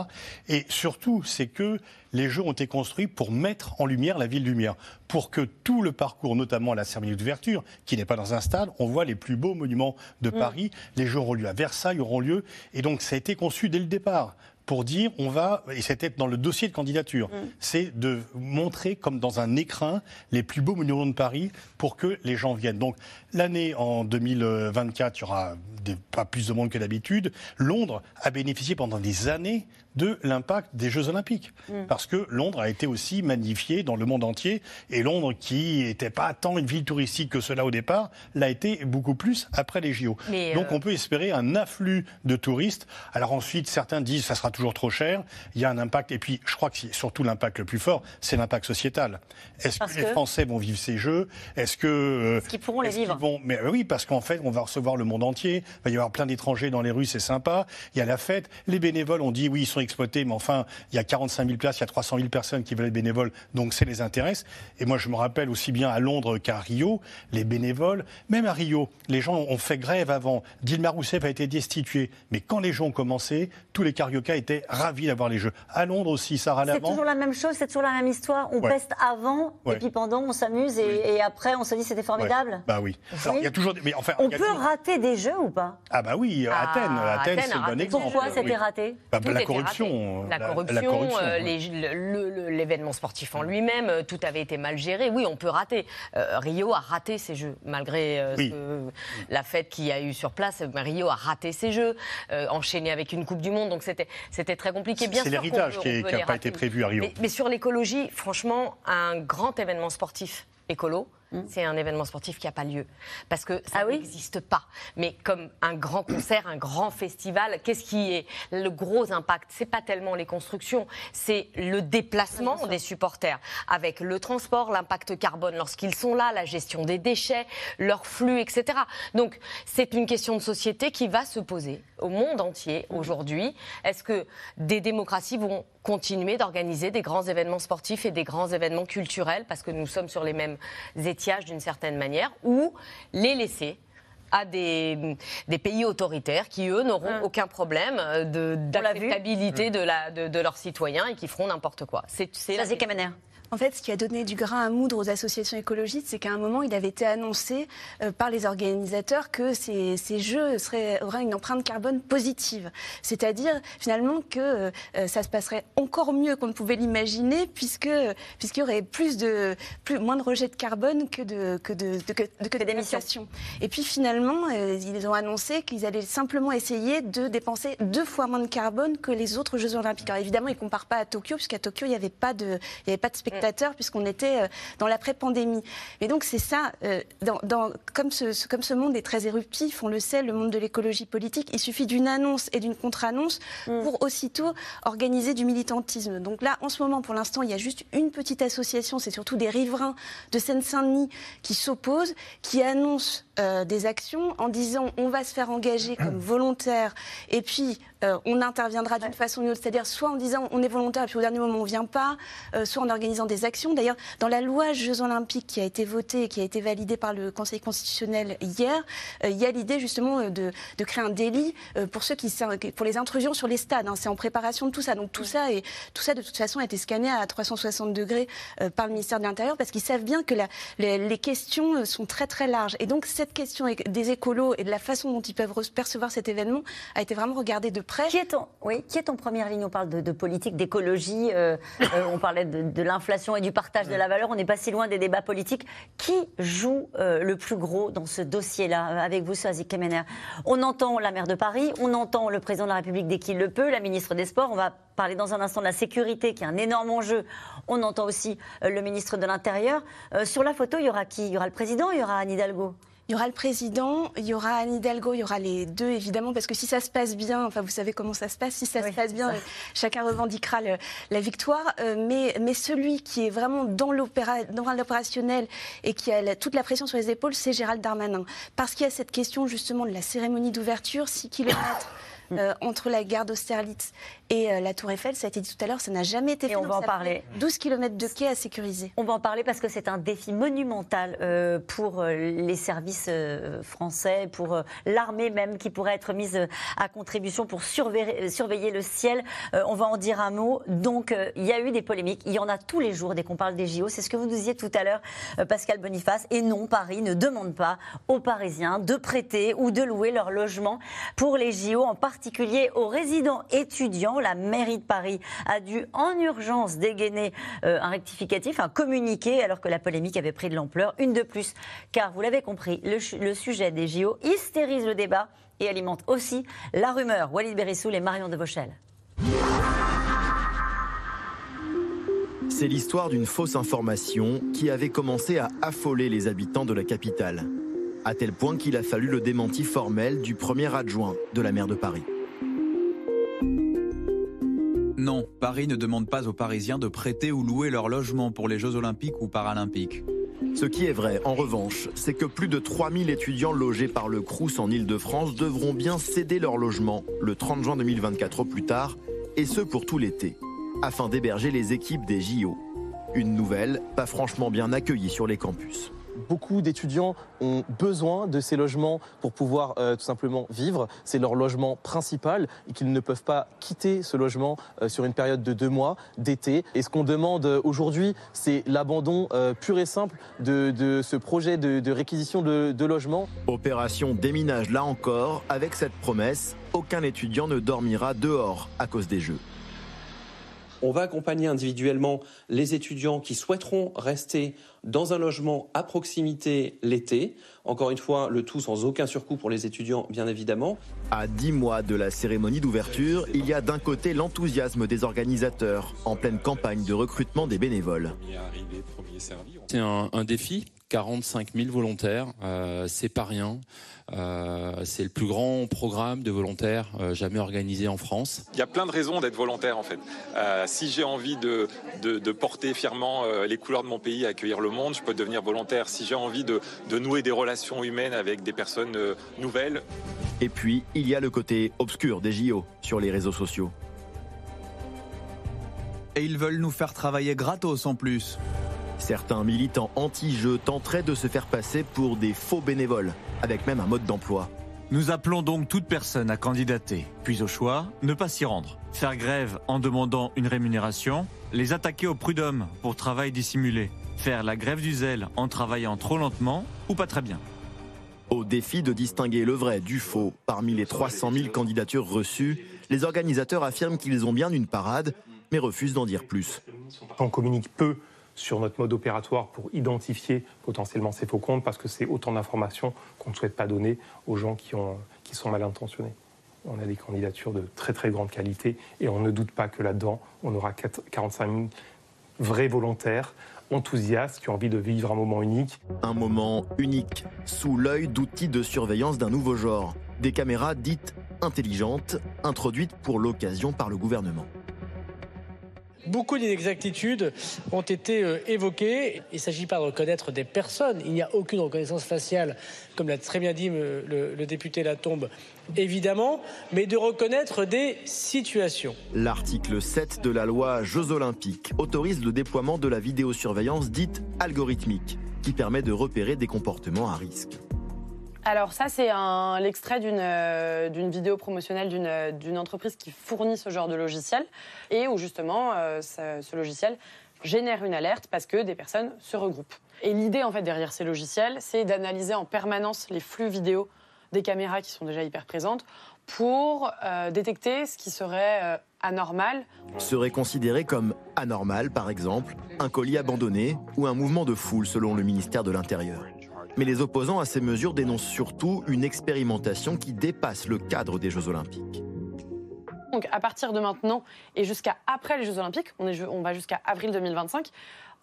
Et surtout, c'est que les jeux ont été construits pour mettre en lumière la ville lumière, pour que tout le parcours, notamment la cérémonie d'ouverture, qui n'est pas dans un stade, on voit les plus beaux monuments de Paris. Les jeux auront lieu à Versailles, auront lieu, et donc ça a été conçu dès le départ pour dire on va, et c'était dans le dossier de candidature, c'est de montrer comme dans un écrin les plus beaux monuments de Paris pour que les gens viennent. Donc l'année en 2024, il y aura des- pas plus de monde que d'habitude. Londres a bénéficié pendant des années de l'impact des Jeux Olympiques. Mm. Parce que Londres a été aussi magnifié dans le monde entier. Et Londres, qui n'était pas tant une ville touristique que cela au départ, l'a été beaucoup plus après les JO. Mais, Donc euh, on peut espérer un afflux de touristes. Alors ensuite, certains disent que ça sera toujours trop cher. Il y a un impact. Et puis, je crois que c'est surtout l'impact le plus fort, c'est l'impact sociétal. Est-ce que les Français vont vivre ces Jeux? Est-ce que... euh, Est-ce qu'ils pourront les vivre vont- Mais euh, oui, parce qu'en fait, on va recevoir le monde entier. Il va y avoir plein d'étrangers dans les rues, c'est sympa. Il y a la fête. Les bénévoles, on dit oui, ils sont exploités, mais enfin, il y a 45 000 places, il y a 300 000 personnes qui veulent être bénévoles, donc ça les intéresse. Et moi, je me rappelle aussi bien à Londres qu'à Rio, les bénévoles, même à Rio, les gens ont fait grève avant. Dilma Rousseff a été destituée. Mais quand les gens ont commencé, tous les carioca étaient ravis d'avoir les Jeux. À Londres aussi, Sarah C'est toujours la même chose, c'est toujours la même histoire. On Ouais. peste avant, Ouais. et puis pendant, on s'amuse, et, et après, on se dit c'était formidable. Ouais. Bah oui. Alors, il y a toujours des- mais enfin, On il y a peut toujours- rater des jeux ou pas? Ah bah oui, Ah, Athènes, Athènes, Athènes c'est le bon exemple. Pourquoi c'était Oui. raté? Bah, la était corruption. raté. La, la- corruption, la corruption, euh, ouais. l'événement sportif en lui-même, euh, tout avait été mal géré. Oui, on peut rater. Euh, Rio a raté ses jeux, malgré euh, Oui. ce que- la fête qu'il y a eu sur place. Rio a raté ses jeux, euh, enchaîné avec une Coupe du Monde, donc c'était très compliqué. Bien C'est sûr l'héritage qui n'a pas été prévu à Rio. Mais, mais sur l'écologie, franchement, un grand événement sportif écolo, c'est un événement sportif qui n'a pas lieu. Parce que ça Ah oui n'existe pas. Mais comme un grand concert, un grand festival, qu'est-ce qui est le gros impact? C'est pas tellement les constructions, c'est le déplacement des supporters avec le transport, l'impact carbone lorsqu'ils sont là, la gestion des déchets, leur flux, etc. Donc c'est une question de société qui va se poser au monde entier aujourd'hui. Est-ce que des démocraties vont continuer d'organiser des grands événements sportifs et des grands événements culturels parce que nous sommes sur les mêmes étiages d'une certaine manière ou les laisser à des, des pays autoritaires qui, eux, n'auront aucun problème euh, de- d'acceptabilité de, la- de, de leurs citoyens et qui feront n'importe quoi. C'est. En fait, ce qui a donné du grain à moudre aux associations écologistes, c'est qu'à un moment, il avait été annoncé euh, par les organisateurs que ces, ces jeux seraient, auraient une empreinte carbone positive. C'est-à-dire, finalement, que euh, ça se passerait encore mieux qu'on ne pouvait l'imaginer, puisque puisqu'il y aurait plus de, plus, moins de rejet de carbone que de que de, de- que, de- que. Et puis, finalement, euh, ils ont annoncé qu'ils allaient simplement essayer de dépenser deux fois moins de carbone que les autres Jeux Olympiques. Alors, évidemment, ils ne comparent pas à Tokyo, puisqu'à Tokyo, il n'y avait pas de, il y avait pas de spectateurs, puisqu'on était euh, dans l'après-pandémie. Mais donc, c'est ça, euh, dans, dans- comme, ce, ce- comme ce monde est très éruptif, on le sait, le monde de l'écologie politique, il suffit d'une annonce et d'une contre-annonce pour aussitôt organiser du militantisme. Donc là, en ce moment, pour l'instant, il y a juste une petite association, c'est surtout des riverains de Seine-Saint-Denis qui s'opposent, qui annoncent euh, des actions en disant on va se faire engager comme (clears throat) volontaire et puis euh, on interviendra d'une façon ou d'une autre, c'est-à-dire soit en disant on est volontaire et puis au dernier moment on vient pas, euh, soit en organisant des actions. D'ailleurs, dans la loi Jeux Olympiques qui a été votée et qui a été validée par le Conseil constitutionnel hier, euh, il y a l'idée justement de, de créer un délit euh, pour ceux qui pour les intrusions sur les stades. hein. C'est en préparation de tout ça. Donc tout ça et tout ça de toute façon a été scanné à 360 degrés euh, par le ministère de l'Intérieur parce qu'ils savent bien que la- les, les questions sont très très larges. Et donc cette question é- des écolos et de la façon dont ils peuvent percevoir cet événement a été vraiment regardée de près. Qui est en première ligne? On parle de, politique, d'écologie, euh, euh, on parlait de, l'inflation et du partage de la valeur, on n'est pas si loin des débats politiques. Qui joue euh, le plus gros dans ce dossier-là? Avec vous, Soazic Kemener. On entend la maire de Paris, on entend le président de la République dès qu'il le peut, la ministre des Sports, on va parler dans un instant de la sécurité qui est un énorme enjeu. On entend aussi le ministre de l'Intérieur. Sur la photo, il y aura qui? Il y aura le président, il y aura Anne Hidalgo? Il y aura le président, il y aura Anne Hidalgo, il y aura les deux évidemment, parce que si ça se passe bien, enfin vous savez comment ça se passe, si ça se passe bien, euh, chacun revendiquera le- la victoire. Euh, mais, mais celui qui est vraiment dans l'opéra- dans l'opérationnel et qui a la- toute la pression sur les épaules, c'est Gérald Darmanin. Parce qu'il y a cette question justement de la cérémonie d'ouverture, 6 kilomètres. (coughs) euh, entre la gare d'Austerlitz et euh, la Tour Eiffel, ça a été dit tout à l'heure, ça n'a jamais été Et fait. on donc va en parler. fait 12 km de quai à sécuriser. On va en parler parce que c'est un défi monumental euh, pour euh, les services français, pour l'armée même qui pourrait être mise à contribution pour surveiller, surveiller le ciel. On va en dire un mot. Donc il y a eu des polémiques. Il y en a tous les jours dès qu'on parle des JO. C'est ce que vous nous disiez tout à l'heure, Pascal Boniface. Et non, Paris ne demande pas aux Parisiens de prêter ou de louer leur logement pour les JO, en particulier aux résidents étudiants. La mairie de Paris a dû en urgence dégainer euh, un rectificatif, un communiqué, alors que la polémique avait pris de l'ampleur. Une de plus, car vous l'avez compris, le, sujet des JO hystérise le débat et alimente aussi la rumeur. Walid Berissoul et Marion de Vauchel. C'est l'histoire d'une fausse information qui avait commencé à affoler les habitants de la capitale, à tel point qu'il a fallu le démenti formel du premier adjoint de la maire de Paris. Non, Paris ne demande pas aux Parisiens de prêter ou louer leur logement pour les Jeux olympiques ou paralympiques. Ce qui est vrai, en revanche, c'est que plus de 3000 étudiants logés par le Crous en Ile-de-France devront bien céder leur logement le 30 juin 2024 au plus tard, et ce pour tout l'été, afin d'héberger les équipes des JO. Une nouvelle pas franchement bien accueillie sur les campus. Beaucoup d'étudiants ont besoin de ces logements pour pouvoir euh, tout simplement vivre. C'est leur logement principal et qu'ils ne peuvent pas quitter ce logement euh, sur une période de deux mois d'été. Et ce qu'on demande euh, aujourd'hui, c'est l'abandon pur et simple de, ce projet de, de réquisition de, de logements. Opération déminage là encore, avec cette promesse, aucun étudiant ne dormira dehors à cause des Jeux. On va accompagner individuellement les étudiants qui souhaiteront rester dans un logement à proximité l'été. Encore une fois, le tout sans aucun surcoût pour les étudiants, bien évidemment. À dix mois de la cérémonie d'ouverture, il y a d'un côté l'enthousiasme des organisateurs, en pleine campagne de recrutement des bénévoles. C'est un, un défi 45 000 volontaires, euh, c'est pas rien. Euh, c'est le plus grand programme de volontaires euh, jamais organisé en France. Il y a plein de raisons d'être volontaire en fait. Euh, si j'ai envie de, de, de, porter fièrement euh, les couleurs de mon pays, accueillir le monde, je peux devenir volontaire. Si j'ai envie de, de, nouer des relations humaines avec des personnes euh, nouvelles. Et puis, il y a le côté obscur des JO sur les réseaux sociaux. Et ils veulent nous faire travailler gratos en plus. Certains militants anti-jeux tenteraient de se faire passer pour des faux bénévoles, avec même un mode d'emploi. Nous appelons donc toute personne à candidater, puis au choix, ne pas s'y rendre, faire grève en demandant une rémunération, les attaquer au prud'homme pour travail dissimulé, faire la grève du zèle en travaillant trop lentement ou pas très bien. Au défi de distinguer le vrai du faux parmi les 300 000 candidatures reçues, les organisateurs affirment qu'ils ont bien une parade, mais refusent d'en dire plus. On communique peu sur notre mode opératoire pour identifier potentiellement ces faux comptes parce que c'est autant d'informations qu'on ne souhaite pas donner aux gens qui, ont, qui sont mal intentionnés. On a des candidatures de très très grande qualité et on ne doute pas que là-dedans, on aura 45 000 vrais volontaires enthousiastes qui ont envie de vivre un moment unique. Un moment unique, sous l'œil d'outils de surveillance d'un nouveau genre. Des caméras dites intelligentes, introduites pour l'occasion par le gouvernement. Beaucoup d'inexactitudes ont été euh, évoquées. Il ne s'agit pas de reconnaître des personnes. Il n'y a aucune reconnaissance faciale, comme l'a très bien dit le, le, le député Latombe, évidemment, mais de reconnaître des situations. L'article 7 de la loi Jeux olympiques autorise le déploiement de la vidéosurveillance dite algorithmique, qui permet de repérer des comportements à risque. Alors ça, c'est l'extrait d'une euh, vidéo promotionnelle d'une entreprise qui fournit ce genre de logiciel et où justement euh, ce, logiciel génère une alerte parce que des personnes se regroupent. Et l'idée en fait derrière ces logiciels, c'est d'analyser en permanence les flux vidéo des caméras qui sont déjà hyper présentes pour euh, détecter ce qui serait euh, anormal. Serait considéré comme anormal, par exemple, un colis abandonné ou un mouvement de foule selon le ministère de l'Intérieur. Mais les opposants à ces mesures dénoncent surtout une expérimentation qui dépasse le cadre des Jeux Olympiques. Donc à partir de maintenant et jusqu'à après les Jeux Olympiques, on, est, on va jusqu'à avril 2025,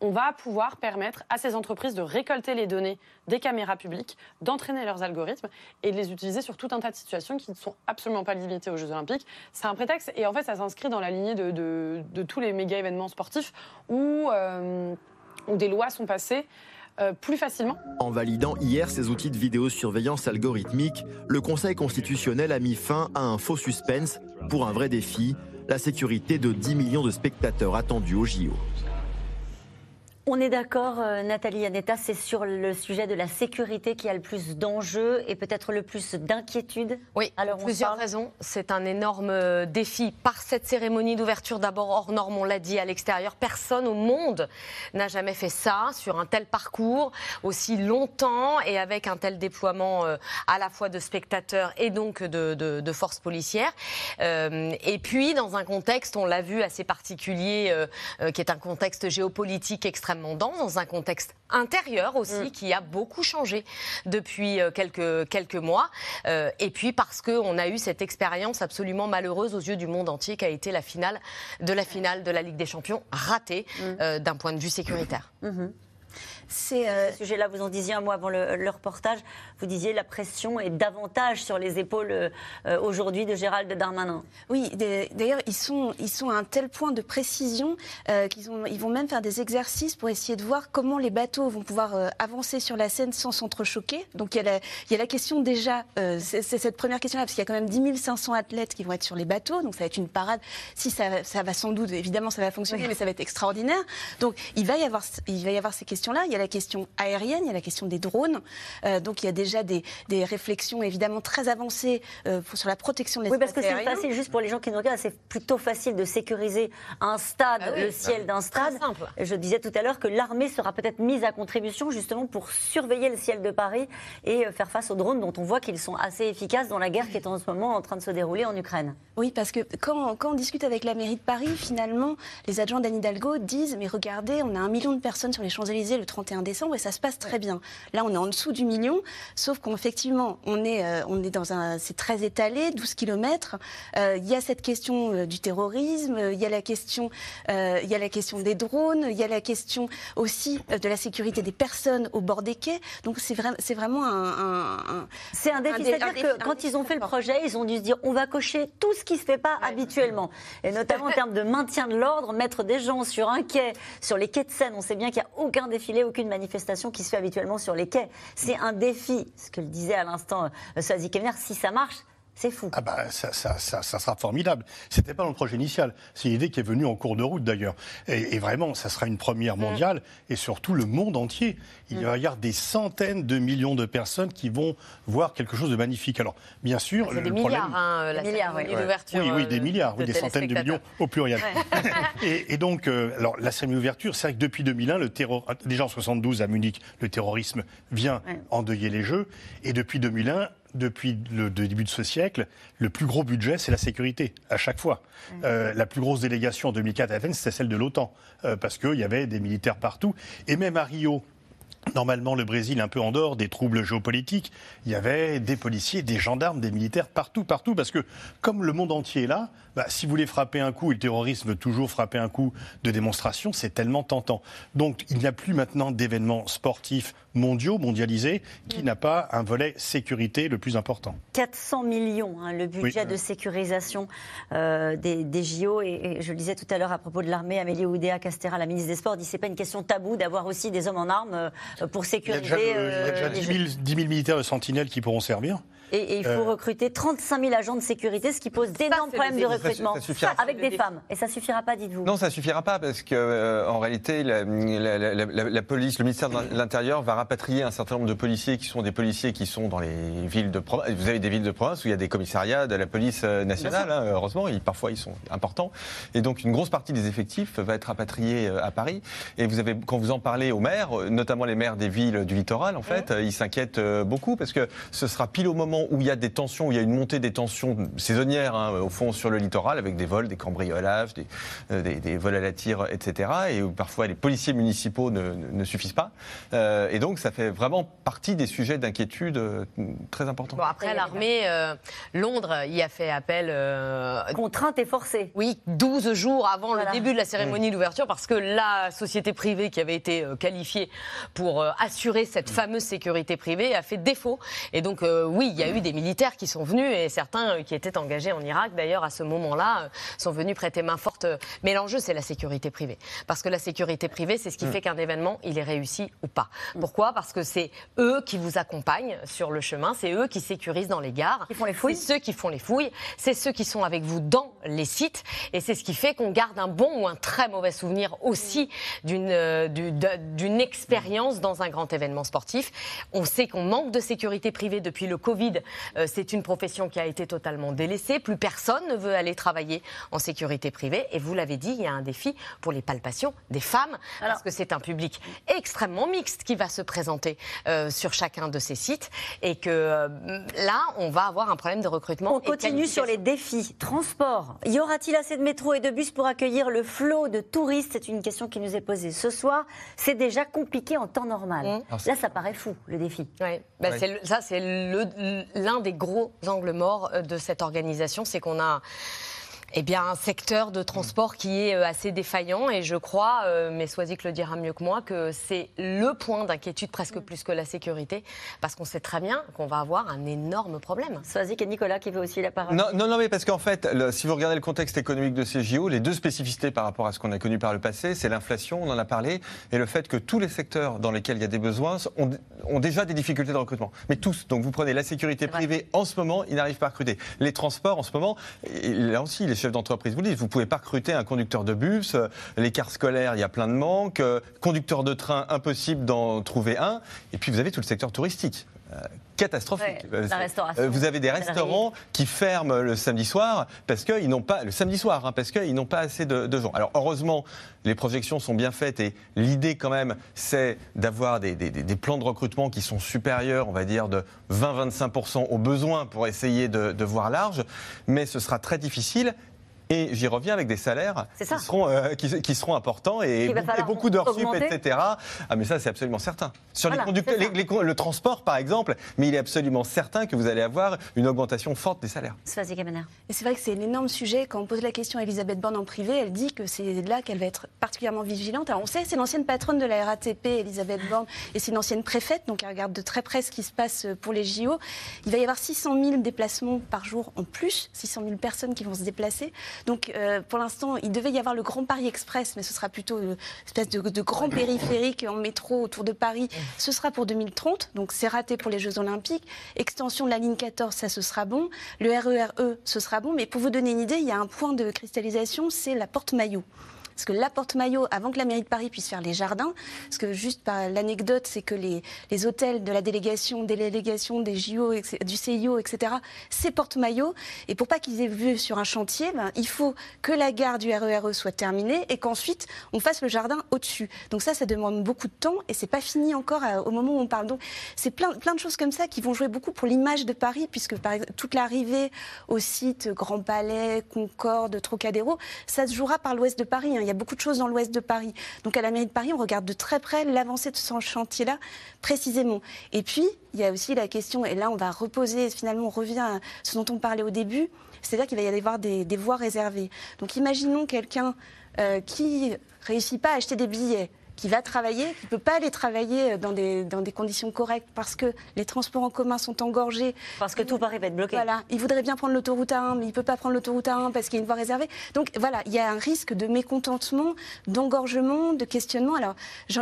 on va pouvoir permettre à ces entreprises de récolter les données des caméras publiques, d'entraîner leurs algorithmes et de les utiliser sur tout un tas de situations qui ne sont absolument pas limitées aux Jeux Olympiques. C'est un prétexte et en fait ça s'inscrit dans la lignée de, tous les méga événements sportifs euh, où des lois sont passées euh, plus facilement. En validant hier ces outils de vidéosurveillance algorithmique, le Conseil constitutionnel a mis fin à un faux suspense pour un vrai défi, la sécurité de 10 millions de spectateurs attendus au JO. On est d'accord, euh, Nathalie Aneta, c'est sur le sujet de la sécurité qui a le plus d'enjeux et peut-être le plus d'inquiétudes. Oui, alors plusieurs raisons. C'est un énorme euh, défi. Par cette cérémonie d'ouverture, d'abord hors norme, on l'a dit à l'extérieur, personne au monde n'a jamais fait ça sur un tel parcours aussi longtemps et avec un tel déploiement euh, à la fois de spectateurs et donc de, de, de forces policières. Et puis dans un contexte, on l'a vu, assez particulier, qui est un contexte géopolitique extrêmement extrêmement dense, dans un contexte intérieur aussi Mm. qui a beaucoup changé depuis euh, quelques, quelques mois. Euh, et puis parce qu'on a eu cette expérience absolument malheureuse aux yeux du monde entier qui a été la finale de la finale de la Ligue des Champions, ratée euh, d'un point de vue sécuritaire. Mhm. C'est euh, ce sujet-là, vous en disiez un mot avant le, le reportage. Vous disiez la pression est davantage sur les épaules euh, aujourd'hui de Gérald Darmanin. Oui, d'ailleurs, ils sont, ils sont à un tel point de précision euh, qu'ils ont- ils vont même faire des exercices pour essayer de voir comment les bateaux vont pouvoir avancer sur la Seine sans s'entrechoquer. Donc il y, a la, il y a la question déjà, c'est cette première question-là, parce qu'il y a quand même 10 500 athlètes qui vont être sur les bateaux, donc ça va être une parade. Si ça, ça va sans doute, évidemment, ça va fonctionner, mais ça va être extraordinaire. Donc il va y avoir, il va y avoir ces questions-là. Il y a la question aérienne, il y a la question des drones. Euh, donc il y a déjà des, des réflexions évidemment très avancées euh, pour- sur la protection de Oui, parce que c'est facile, juste pour les gens qui nous regardent, c'est plutôt facile de sécuriser un stade, Ah oui. le ciel d'un stade. Je disais tout à l'heure que l'armée sera peut-être mise à contribution justement pour surveiller le ciel de Paris et euh, faire face aux drones dont on voit qu'ils sont assez efficaces dans la guerre qui est en ce moment en train de se dérouler en Ukraine. Oui, parce que quand, quand on discute avec la mairie de Paris, finalement, les adjoints d'Anne Hidalgo disent Mais regardez, on a un million de personnes sur les Champs-Élysées le 31 décembre et ça se passe très bien. Là, on est en dessous du million, sauf qu'effectivement, on est, euh, on est dans un. C'est très étalé, 12 kilomètres. Euh, Il y a cette question euh, du terrorisme, il y, a la question, il y a la question des drones, il y a la question aussi de la sécurité des personnes au bord des quais. Donc, c'est vrai, c'est vraiment un. un- un- C'est un défi. dé- C'est-à-dire que quand ils ont fait le projet, ils ont dû se dire on va cocher tout ce qui ne se fait pas habituellement. Et notamment en (laughs) termes de maintien de l'ordre, mettre des gens sur un quai, sur les quais de Seine. On sait bien qu'il n'y a aucun défilé, aucune manifestation qui se fait habituellement sur les quais. C'est un défi. Ce que le disait à l'instant euh, Swazi Kemner, si ça marche, c'est fou. Ah bah ça, ça, ça, ça sera formidable. C'était pas dans le projet initial. C'est une idée qui est venue en cours de route d'ailleurs. Et, et vraiment, ça sera une première Mm. mondiale et surtout le monde entier. Il va y avoir des centaines de millions de personnes qui vont voir quelque chose de magnifique. Alors, bien sûr, C'est le des problème. milliards, hein, la Des milliards, cérémonie oui. d'ouverture. Oui, oui, des euh, milliards, oui, de des centaines de millions au pluriel. (laughs) et, et donc, euh, alors, la cérémonie d'ouverture, c'est vrai que depuis 2001, le terror, déjà en 72 à Munich, le terrorisme vient Ouais. endeuiller les Jeux. Et depuis 2001, depuis le début de ce siècle, le plus gros budget, c'est la sécurité, à chaque fois. Euh, la plus grosse délégation en 2004 à Athènes, c'était celle de l'OTAN, euh, parce qu'il y avait des militaires partout. Et même à Rio, Normalement, le Brésil, un peu en dehors des troubles géopolitiques, il y avait des policiers, des gendarmes, des militaires partout, partout, parce que comme le monde entier est là, bah, si vous voulez frapper un coup, et le terrorisme veut toujours frapper un coup de démonstration, c'est tellement tentant. Donc, il n'y a plus maintenant d'événements sportifs mondiaux, mondialisés, qui n'a pas un volet sécurité le plus important. 400 millions, hein, le budget Oui. de sécurisation euh, des, des JO. Et, et je le disais tout à l'heure à propos de l'armée, Amélie Oudéa Castera, la ministre des Sports, dit c'est pas une question taboue d'avoir aussi des hommes en armes euh, pour Il y a sécuriser. déjà, il y a euh, déjà les 10, Jeux. 000, 10 000 militaires de sentinelle qui pourront servir. Et, et il faut Euh, recruter 35 000 agents de sécurité, ce qui pose d'énormes problèmes de. Ça recrutement ça suffira pas. avec des femmes. Et ça suffira pas, dites-vous. Non, ça suffira pas parce que euh, en réalité, la, la- la- la- la police, le ministère de l'Intérieur va rapatrier un certain nombre de policiers qui sont des policiers qui sont dans les villes de province. Vous avez des villes de province où il y a des commissariats de la police euh, nationale. hein, heureusement, parfois ils sont importants. Et donc une grosse partie des effectifs va être rapatriée euh, à Paris. Et vous avez, quand vous en parlez aux maires, notamment les maires des villes du littoral, en fait, euh, ils s'inquiètent beaucoup parce que ce sera pile au moment où il y a des tensions, où il y a une montée des tensions saisonnières hein, au fond sur le littoral avec des vols, des cambriolages, des, euh, des, des vols à la tire, etc. Et où parfois les policiers municipaux ne, ne- ne suffisent pas. Euh, et donc ça fait vraiment partie des sujets d'inquiétude euh, très importants. Bon, après, l'armée, euh, Londres y a fait appel. euh, Contrainte et forcée. Oui, 12 jours avant Voilà. le début de la cérémonie d'ouverture, parce que la société privée qui avait été qualifiée pour assurer cette fameuse sécurité privée a fait défaut. Et donc, euh, oui, il y a eu des militaires qui sont venus, et certains euh, qui étaient engagés en Irak, d'ailleurs, à ce moment-là, euh, sont venus prêter main forte. Mais l'enjeu, c'est la sécurité privée. Parce que la sécurité privée, c'est ce qui Mm. fait qu'un événement, il est réussi ou pas. Pourquoi? Parce que c'est eux qui vous accompagnent sur le chemin, c'est eux qui sécurisent dans les gares. Qui font les fouilles. C'est ceux qui font les fouilles, c'est ceux qui sont avec vous dans les sites, et c'est ce qui fait qu'on garde un bon ou un très mauvais souvenir aussi d'une euh, d'une expérience dans un grand événement sportif. On sait qu'on manque de sécurité privée depuis le Covid euh, c'est une profession qui a été totalement délaissée. Plus personne ne veut aller travailler en sécurité privée. Et vous l'avez dit, il y a un défi pour les palpations des femmes, parce que c'est un public extrêmement mixte qui va se présenter euh, sur chacun de ces sites. Et que euh, là, on va avoir un problème de recrutement. On continue sur les défis. Transport. Y aura-t-il assez de métro et de bus pour accueillir le flot de touristes? C'est une question qui nous est posée ce soir. C'est déjà compliqué en temps normal. Mmh. Là, ça paraît fou, le défi. Ouais. Bah, le- ça, c'est le- l'un des gros angles morts euh, de cette organisation, c'est qu'on a eh bien, un secteur de transport qui est euh, assez défaillant et je crois, euh, mais Soisic le dira mieux que moi, que c'est le point d'inquiétude presque plus que la sécurité, parce qu'on sait très bien qu'on va avoir un énorme problème. Soisic et Nicolas qui veut aussi la parole. Non, non, non, mais parce qu'en fait, le- si vous regardez le contexte économique de ces JO, les deux spécificités par rapport à ce qu'on a connu par le passé, c'est l'inflation, on en a parlé, et le fait que tous les secteurs dans lesquels il y a des besoins ont, ont déjà des difficultés de recrutement. Mais tous. Donc vous prenez la sécurité privée, en ce moment, ils n'arrivent pas à recruter. Les transports, en ce moment, là aussi, les chefs d'entreprise vous disent, vous pouvez pas recruter un conducteur de bus, euh, les cars scolaires, il y a plein de manques, euh, conducteur de train, impossible d'en trouver un, et puis vous avez tout le secteur touristique. Euh, catastrophique. Ouais, Euh, la vous avez des restaurants qui ferment le samedi soir parce qu'ils n'ont pas le samedi soir hein, parce qu'ils n'ont pas assez de, de gens. Alors heureusement, les projections sont bien faites et l'idée quand même, c'est d'avoir des, des- des- des plans de recrutement qui sont supérieurs, on va dire de 20-25% aux besoins pour essayer de, de voir large, mais ce sera très difficile. Et j'y reviens avec des salaires qui ça. seront, euh, qui, qui seront importants et, beaucoup- et beaucoup d'heures sup, etc. Ah mais ça c'est absolument certain. Sur Voilà, les conducteurs, les- les- le transport par exemple, mais il est absolument certain que vous allez avoir une augmentation forte des salaires. Et c'est vrai que c'est un énorme sujet. Quand on pose la question à Elisabeth Borne en privé, elle dit que c'est là qu'elle va être particulièrement vigilante. Alors on sait, c'est l'ancienne patronne de la RATP, Elisabeth Borne, et c'est une ancienne préfète, donc elle regarde de très près ce qui se passe pour les JO. Il va y avoir 600 000 déplacements par jour en plus, 600 000 personnes qui vont se déplacer. Donc euh, pour l'instant, il devait y avoir le Grand Paris Express, mais ce sera plutôt une espèce de, grand périphérique en métro autour de Paris. Ce sera pour 2030, donc c'est raté pour les Jeux Olympiques. Extension de la ligne 14, ça ce sera bon. Le RERE, ce sera bon. Mais pour vous donner une idée, il y a un point de cristallisation, c'est la porte maillot. Parce que la porte maillot, avant que la mairie de Paris puisse faire les jardins, parce que juste par l'anecdote, c'est que les, hôtels de la délégation, des délégations, des JO, du CIO, etc., c'est porte maillot. Et pour pas qu'ils aient vu sur un chantier, ben, il faut que la gare du RERE soit terminée et qu'ensuite on fasse le jardin au-dessus. Donc ça, ça demande beaucoup de temps et c'est pas fini encore à- au moment où on parle. Donc c'est plein, de choses comme ça qui vont jouer beaucoup pour l'image de Paris, puisque toute l'arrivée au site Grand Palais, Concorde, Trocadéro, ça se jouera par l'ouest de Paris. hein. Il y a beaucoup de choses dans l'ouest de Paris. Donc à la mairie de Paris, on regarde de très près l'avancée de ce chantier-là précisément. Et puis, il y a aussi la question, et là on va reposer, finalement on revient à ce dont on parlait au début, c'est-à-dire qu'il va y avoir des, voies réservées. Donc imaginons quelqu'un euh, qui réussit pas à acheter des billets, qui va travailler, qui ne peut pas aller travailler dans des, dans des conditions correctes parce que les transports en commun sont engorgés. Parce que tout Paris va être bloqué. Voilà, il voudrait bien prendre l'autoroute A1, mais il ne peut pas prendre l'autoroute A1 parce qu'il y a une voie réservée. Donc voilà, il y a un risque de mécontentement, d'engorgement, de questionnement. Alors,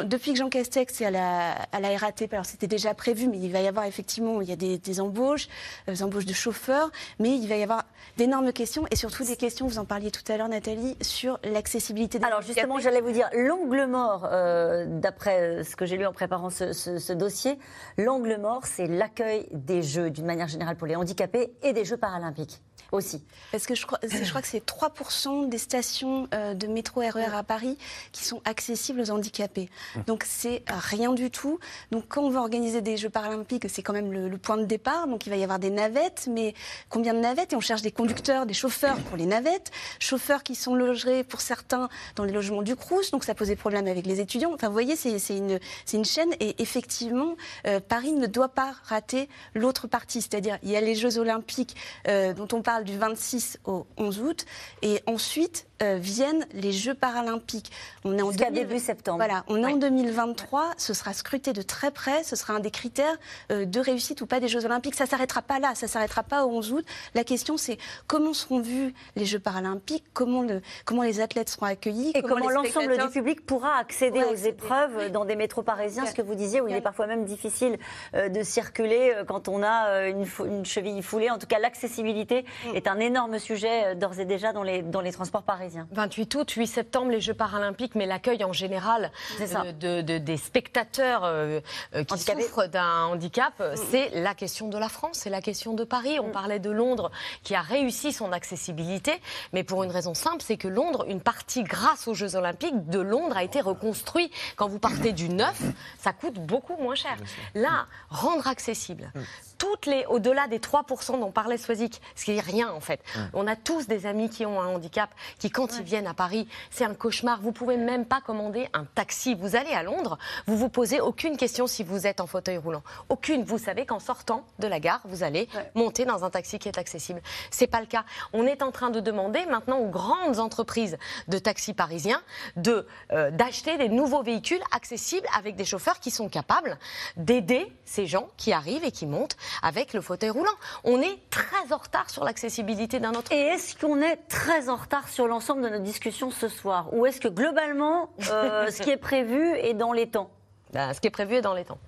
depuis que Jean Castex est à la, à la RATP, alors c'était déjà prévu, mais il va y avoir effectivement, il y a des, des embauches, euh, des embauches de chauffeurs, mais il va y avoir d'énormes questions et surtout des questions, vous en parliez tout à l'heure Nathalie, sur l'accessibilité Alors justement, j'allais vous dire, l'angle mort, euh, d'après euh, ce que j'ai lu en préparant ce dossier, l'angle mort, c'est l'accueil des Jeux d'une manière générale pour les handicapés et des Jeux paralympiques aussi. Parce que je crois, je crois que c'est 3% des stations euh, de métro RER à Paris qui sont accessibles aux handicapés. Donc c'est rien du tout. Donc quand on veut organiser des Jeux paralympiques, c'est quand même le, le point de départ. Donc il va y avoir des navettes, mais combien de navettes? Et on cherche des conducteurs, des chauffeurs pour les navettes, chauffeurs qui sont logés pour certains dans les logements du Crous. Donc ça pose des problèmes avec les étudiants. Enfin vous voyez, c'est une, une chaîne. Et effectivement, euh, Paris ne doit pas rater l'autre partie. C'est-à-dire il y a les Jeux olympiques euh, dont on parle du 26 au 11 août, et ensuite euh, viennent les Jeux paralympiques. On est en Jusqu'à 2000 début septembre. Voilà, on est en 2023. Ce sera scruté de très près. Ce sera un des critères euh, de réussite ou pas des Jeux olympiques. Ça s'arrêtera pas là. Ça s'arrêtera pas au 11 août. La question c'est comment seront vus les Jeux paralympiques, comment le, comment les athlètes seront accueillis, Et comment l'ensemble spectateurs- du public pourra accéder aux épreuves dans des métros parisiens, ce que vous disiez, où il est parfois même difficile euh, de circuler quand on a une, cheville foulée. En tout cas, l'accessibilité. Est un énorme sujet euh, d'ores et déjà dans les, dans les transports parisiens. Parisien. 28 août, 8 septembre, les Jeux paralympiques, mais l'accueil en général de, de- de- des spectateurs euh, euh, qui souffrent d'un handicap, euh, c'est la question de la France, c'est la question de Paris. On parlait de Londres qui a réussi son accessibilité, mais pour une raison simple, c'est que Londres, une partie grâce aux Jeux olympiques de Londres a été reconstruit. Quand vous partez du neuf, ça coûte beaucoup moins cher. Là, rendre accessible toutes les, au-delà des 3% dont parlait Swazik, ce qui est rien en fait. Ouais. On a tous des amis qui ont un handicap, qui quand ils viennent à Paris, c'est un cauchemar. Vous pouvez même pas commander un taxi. Vous allez à Londres, vous vous posez aucune question si vous êtes en fauteuil roulant. Aucune. Vous savez qu'en sortant de la gare, vous allez monter dans un taxi qui est accessible. C'est pas le cas. On est en train de demander maintenant aux grandes entreprises de taxis parisiens de euh, d'acheter des nouveaux véhicules accessibles avec des chauffeurs qui sont capables d'aider ces gens qui arrivent et qui montent avec le fauteuil roulant. On est très en retard sur l'accessibilité d'un autre. Et est-ce qu'on est très en retard sur l'ensemble de notre discussion ce soir? Ou est-ce que globalement, euh, (laughs) ce qui est prévu est dans les temps? Ben, Ce qui est prévu est dans les temps.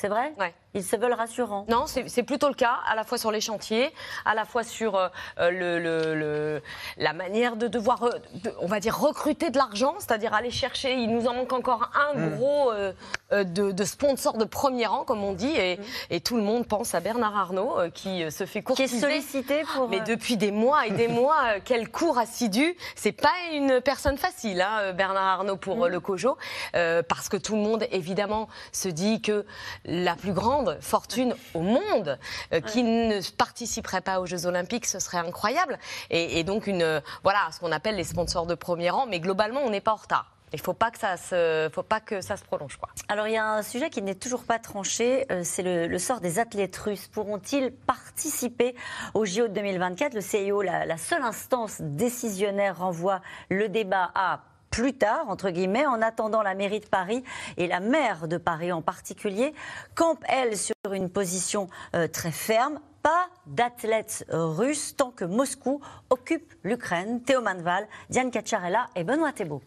C'est vrai Ouais. Ils se veulent rassurants. Non, c'est plutôt le cas, à la fois sur les chantiers, à la fois sur euh, euh, le, le- le- la manière de devoir, euh, de- on va dire, recruter de l'argent, c'est-à-dire aller chercher. Il nous en manque encore un Mm. gros euh, de, de sponsor de premier rang, comme on dit, et, et tout le monde pense à Bernard Arnault, euh, qui se fait courtiser. sollicité pour. Mais depuis des mois et des mois, euh, quel cours assidu. C'est pas une personne facile, hein, Bernard Arnault pour euh, le COJO, euh, parce que tout le monde, évidemment, se dit que la plus grande fortune au monde euh, qui ne participerait pas aux Jeux Olympiques, ce serait incroyable. Et, et donc, une, euh, voilà, ce qu'on appelle les sponsors de premier rang. Mais globalement, on n'est pas en retard. Il faut pas que ça se, faut pas que ça se prolonge, quoi. Alors il y a un sujet qui n'est toujours pas tranché, euh, c'est le, le sort des athlètes russes. Pourront-ils participer au JO de 2024 Le CIO, la, la seule instance décisionnaire, renvoie le débat à plus tard, entre guillemets, en attendant la mairie de Paris et la maire de Paris en particulier, campe, elle, sur une position euh, très ferme. Pas d'athlètes euh, russes tant que Moscou occupe l'Ukraine. Théo Manval, Diane Cacciarella et Benoît Thébault.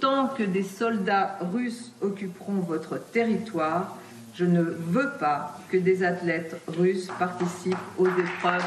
Tant que des soldats russes occuperont votre territoire, je ne veux pas que des athlètes russes participent aux épreuves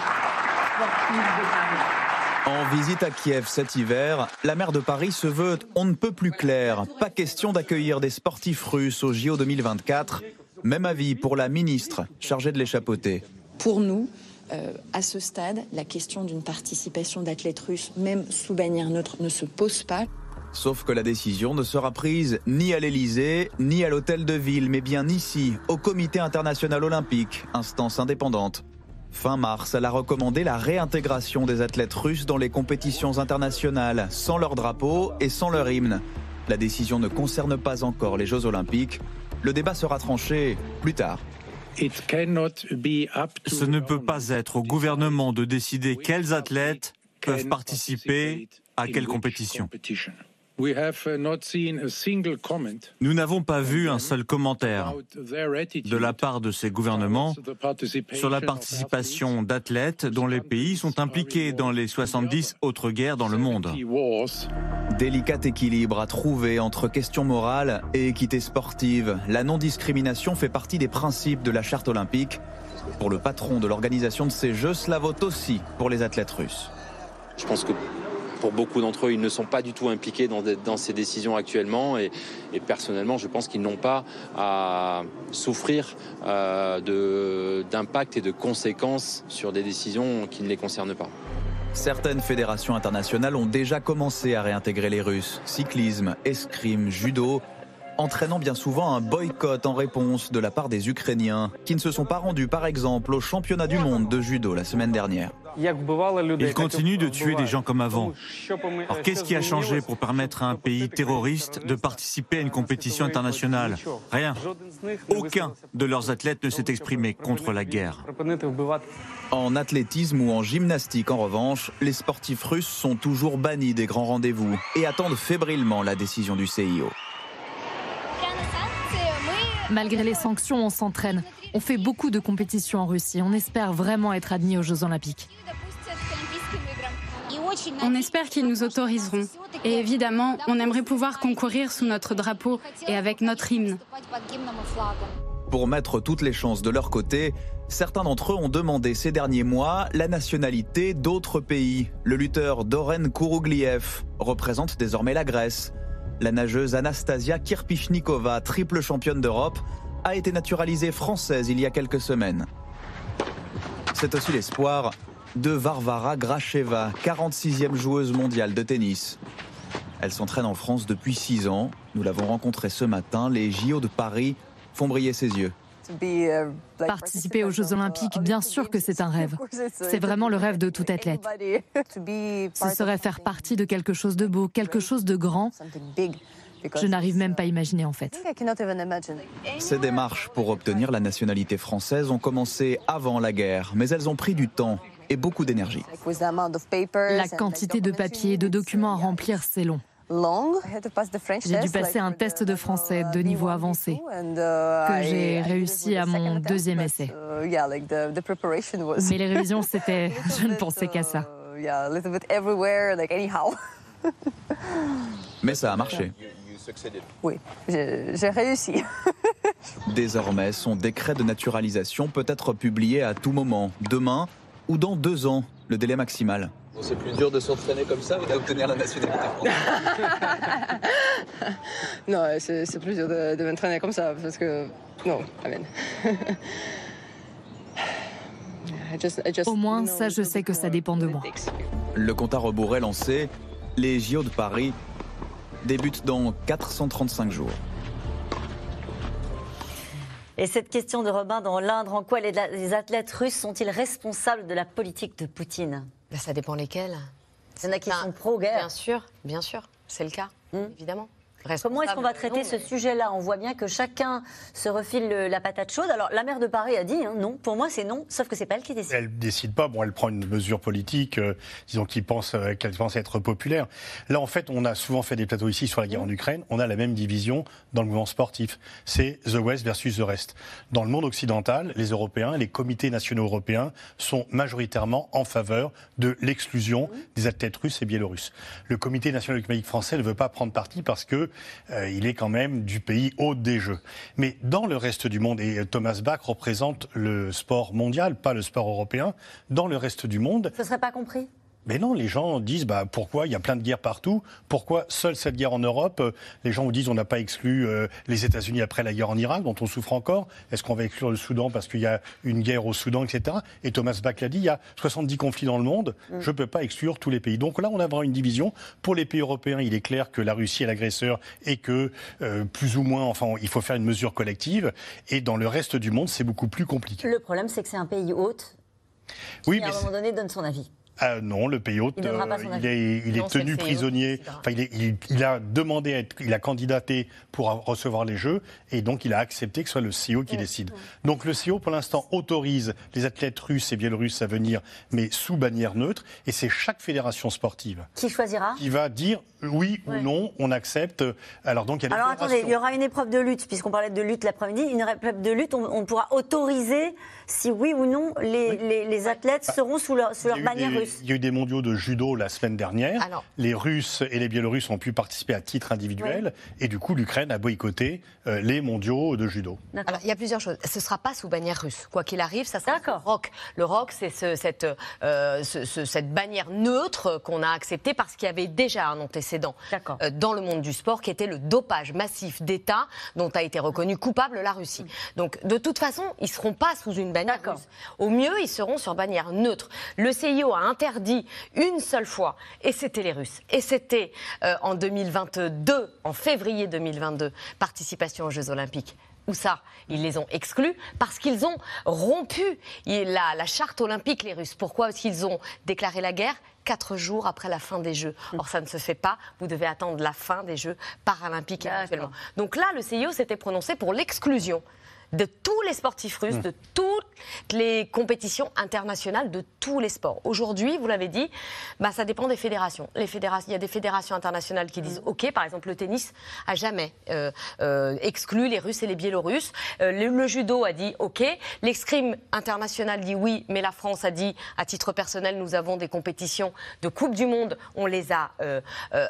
sportives de Paris. En visite à Kiev cet hiver, la maire de Paris se veut on ne peut plus clair. Pas question d'accueillir des sportifs russes au JO 2024. Même avis pour la ministre chargée de l'échappoter. Pour nous, euh, à ce stade, la question d'une participation d'athlètes russes, même sous bannière neutre, ne se pose pas. Sauf que la décision ne sera prise ni à l'Élysée, ni à l'hôtel de ville, mais bien ici, au Comité international olympique, instance indépendante. Fin mars, elle a recommandé la réintégration des athlètes russes dans les compétitions internationales, sans leur drapeau et sans leur hymne. La décision ne concerne pas encore les Jeux olympiques. Le débat sera tranché plus tard. Ce ne peut pas être au gouvernement de décider quels athlètes peuvent participer à quelle compétition. Nous n'avons pas vu un seul commentaire de la part de ces gouvernements sur la participation d'athlètes dont les pays sont impliqués dans les 70 autres guerres dans le monde. Délicat équilibre à trouver entre questions morales et équité sportive. La non-discrimination fait partie des principes de la charte olympique. Pour le patron de l'organisation de ces Jeux, cela vaut aussi pour les athlètes russes. Je pense que pour beaucoup d'entre eux, ils ne sont pas du tout impliqués dans, ces décisions actuellement. Et, personnellement, je pense qu'ils n'ont pas à souffrir euh, d'impact et de conséquences sur des décisions qui ne les concernent pas. Certaines fédérations internationales ont déjà commencé à réintégrer les Russes. Cyclisme, escrime, judo, entraînant bien souvent un boycott en réponse de la part des Ukrainiens, qui ne se sont pas rendus par exemple au championnat du monde de judo la semaine dernière. Ils continuent de tuer des gens comme avant. Alors qu'est-ce qui a changé pour permettre à un pays terroriste de participer à une compétition internationale? Rien. Aucun de leurs athlètes ne s'est exprimé contre la guerre. En athlétisme ou en gymnastique, en revanche, les sportifs russes sont toujours bannis des grands rendez-vous et attendent fébrilement la décision du CIO. Malgré les sanctions, on s'entraîne. On fait beaucoup de compétitions en Russie. On espère vraiment être admis aux Jeux Olympiques. On espère qu'ils nous autoriseront. Et évidemment, on aimerait pouvoir concourir sous notre drapeau et avec notre hymne. Pour mettre toutes les chances de leur côté, certains d'entre eux ont demandé ces derniers mois la nationalité d'autres pays. Le lutteur Doren Kourougliev représente désormais la Grèce. La nageuse Anastasia Kirpichnikova, triple championne d'Europe, a été naturalisée française il y a quelques semaines. C'est aussi l'espoir de Varvara Gracheva, 46e joueuse mondiale de tennis. Elle s'entraîne en France depuis 6 ans. Nous l'avons rencontrée ce matin. Les JO de Paris font briller ses yeux. Participer aux Jeux Olympiques, bien sûr que c'est un rêve. (laughs) C'est vraiment le rêve de tout athlète. (laughs) Ce serait faire partie de quelque chose de beau, quelque chose de grand. Je n'arrive même pas à imaginer en fait. Ces démarches pour obtenir la nationalité française ont commencé avant la guerre, mais elles ont pris du temps et beaucoup d'énergie. La quantité de papiers et de documents à remplir, c'est long. J'ai dû passer un test de français de niveau avancé que j'ai réussi à mon deuxième essai. Mais les (laughs) révisions, c'était... Je ne pensais qu'à ça. (laughs) Mais ça a marché. Oui, j'ai réussi. (laughs) Désormais, son décret de naturalisation peut être publié à tout moment, demain ou dans deux ans, le délai maximal. C'est plus dur de s'entraîner comme ça ou d'obtenir la nationalité française (laughs) Non, c'est plus dur de, m'entraîner comme ça parce que. Non, amen. (laughs) Au moins, ça, je sais que ça dépend de moi. Le compte à rebours est lancé. Les JO de Paris débutent dans 435 jours. Et cette question de Robin dans l'Indre, en quoi les, athlètes russes sont-ils responsables de la politique de Poutine? Ben, Ça dépend lesquels. Il y en a qui sont pro-guerre. Bien sûr, bien sûr, c'est le cas, hmm. évidemment. Comment est-ce qu'on va traiter ce sujet-là? On voit bien que chacun se refile la patate chaude. Alors, la maire de Paris a dit hein, non. Pour moi, c'est non, sauf que c'est pas elle qui décide. Elle décide pas. Bon, elle prend une mesure politique, euh, disons, qui pense euh, qu'elle pense être populaire. Là, en fait, on a souvent fait des plateaux ici sur la guerre en mmh. Ukraine. On a la même division dans le mouvement sportif. C'est The West versus The Rest. Dans le monde occidental, les Européens, les comités nationaux européens sont majoritairement en faveur de l'exclusion mmh. des athlètes russes et biélorusses. Le comité national olympique français ne veut pas prendre parti parce que euh, il est quand même du pays hôte des Jeux. Mais dans le reste du monde, et Thomas Bach représente le sport mondial, pas le sport européen, dans le reste du monde... Ce serait pas compris? Mais non, les gens disent bah, pourquoi il y a plein de guerres partout? Pourquoi seule cette guerre en Europe? Les gens vous disent on n'a pas exclu euh, les États-Unis après la guerre en Irak, dont on souffre encore. Est-ce qu'on va exclure le Soudan parce qu'il y a une guerre au Soudan, etc. Et Thomas Bach l'a dit il y a 70 conflits dans le monde. Mm. Je ne peux pas exclure tous les pays. Donc là, on a vraiment une division. Pour les pays européens, il est clair que la Russie est l'agresseur et que euh, plus ou moins, enfin, il faut faire une mesure collective. Et dans le reste du monde, c'est beaucoup plus compliqué. Le problème, c'est que c'est un pays hôte. Oui, qui, à un moment donné, donne son avis. Ah, non, le pays hôte, il, euh, est, tenu prisonnier. Enfin, il, a demandé, à être, il a candidaté pour recevoir les Jeux, et donc il a accepté que ce soit le CEO qui décide. Donc le CEO, pour l'instant, autorise les athlètes russes et biélorusses à venir, mais sous bannière neutre, et c'est chaque fédération sportive qui choisira, qui va dire oui ou non, on accepte. Alors donc il y a Alors attendez, il y aura une épreuve de lutte, puisqu'on parlait de lutte l'après-midi, une épreuve de lutte, on, pourra autoriser si oui ou non les, athlètes bah, seront sous leur, bannière russe. Il y a eu des mondiaux de judo la semaine dernière. Les Russes et les Biélorusses ont pu participer à titre individuel. Et du coup, l'Ukraine a boycotté euh, les mondiaux de judo. Alors, il y a plusieurs choses. Ce ne sera pas sous bannière russe. Quoi qu'il arrive, ça sera le ROC. Le ROC, c'est cette, euh, cette bannière neutre qu'on a acceptée parce qu'il y avait déjà un antécédent euh, dans le monde du sport qui était le dopage massif d'État dont a été reconnu coupable la Russie. Donc, de toute façon, ils ne seront pas sous une bannière russe. Au mieux, ils seront sur bannière neutre. Le CIO a interdit une seule fois, et c'était les Russes. Et c'était euh, en 2022, en février 2022, participation aux Jeux Olympiques. Où ça Ils les ont exclus parce qu'ils ont rompu la, la, charte olympique, les Russes. Pourquoi Parce qu'ils ont déclaré la guerre? Quatre jours après la fin des Jeux. Or, ça ne se fait pas. Vous devez attendre la fin des Jeux paralympiques actuellement. Donc là, le CIO s'était prononcé pour l'exclusion de tous les sportifs russes, mmh. de toutes les compétitions internationales de tous les sports. Aujourd'hui, vous l'avez dit, bah, ça dépend des fédérations. Les fédérations. Il y a des fédérations internationales qui disent mmh. OK, par exemple, le tennis a jamais euh, euh, exclu les Russes et les Biélorusses. Euh, le, judo a dit OK. L'escrime international dit oui, mais la France a dit, à titre personnel, nous avons des compétitions de Coupe du Monde, on les a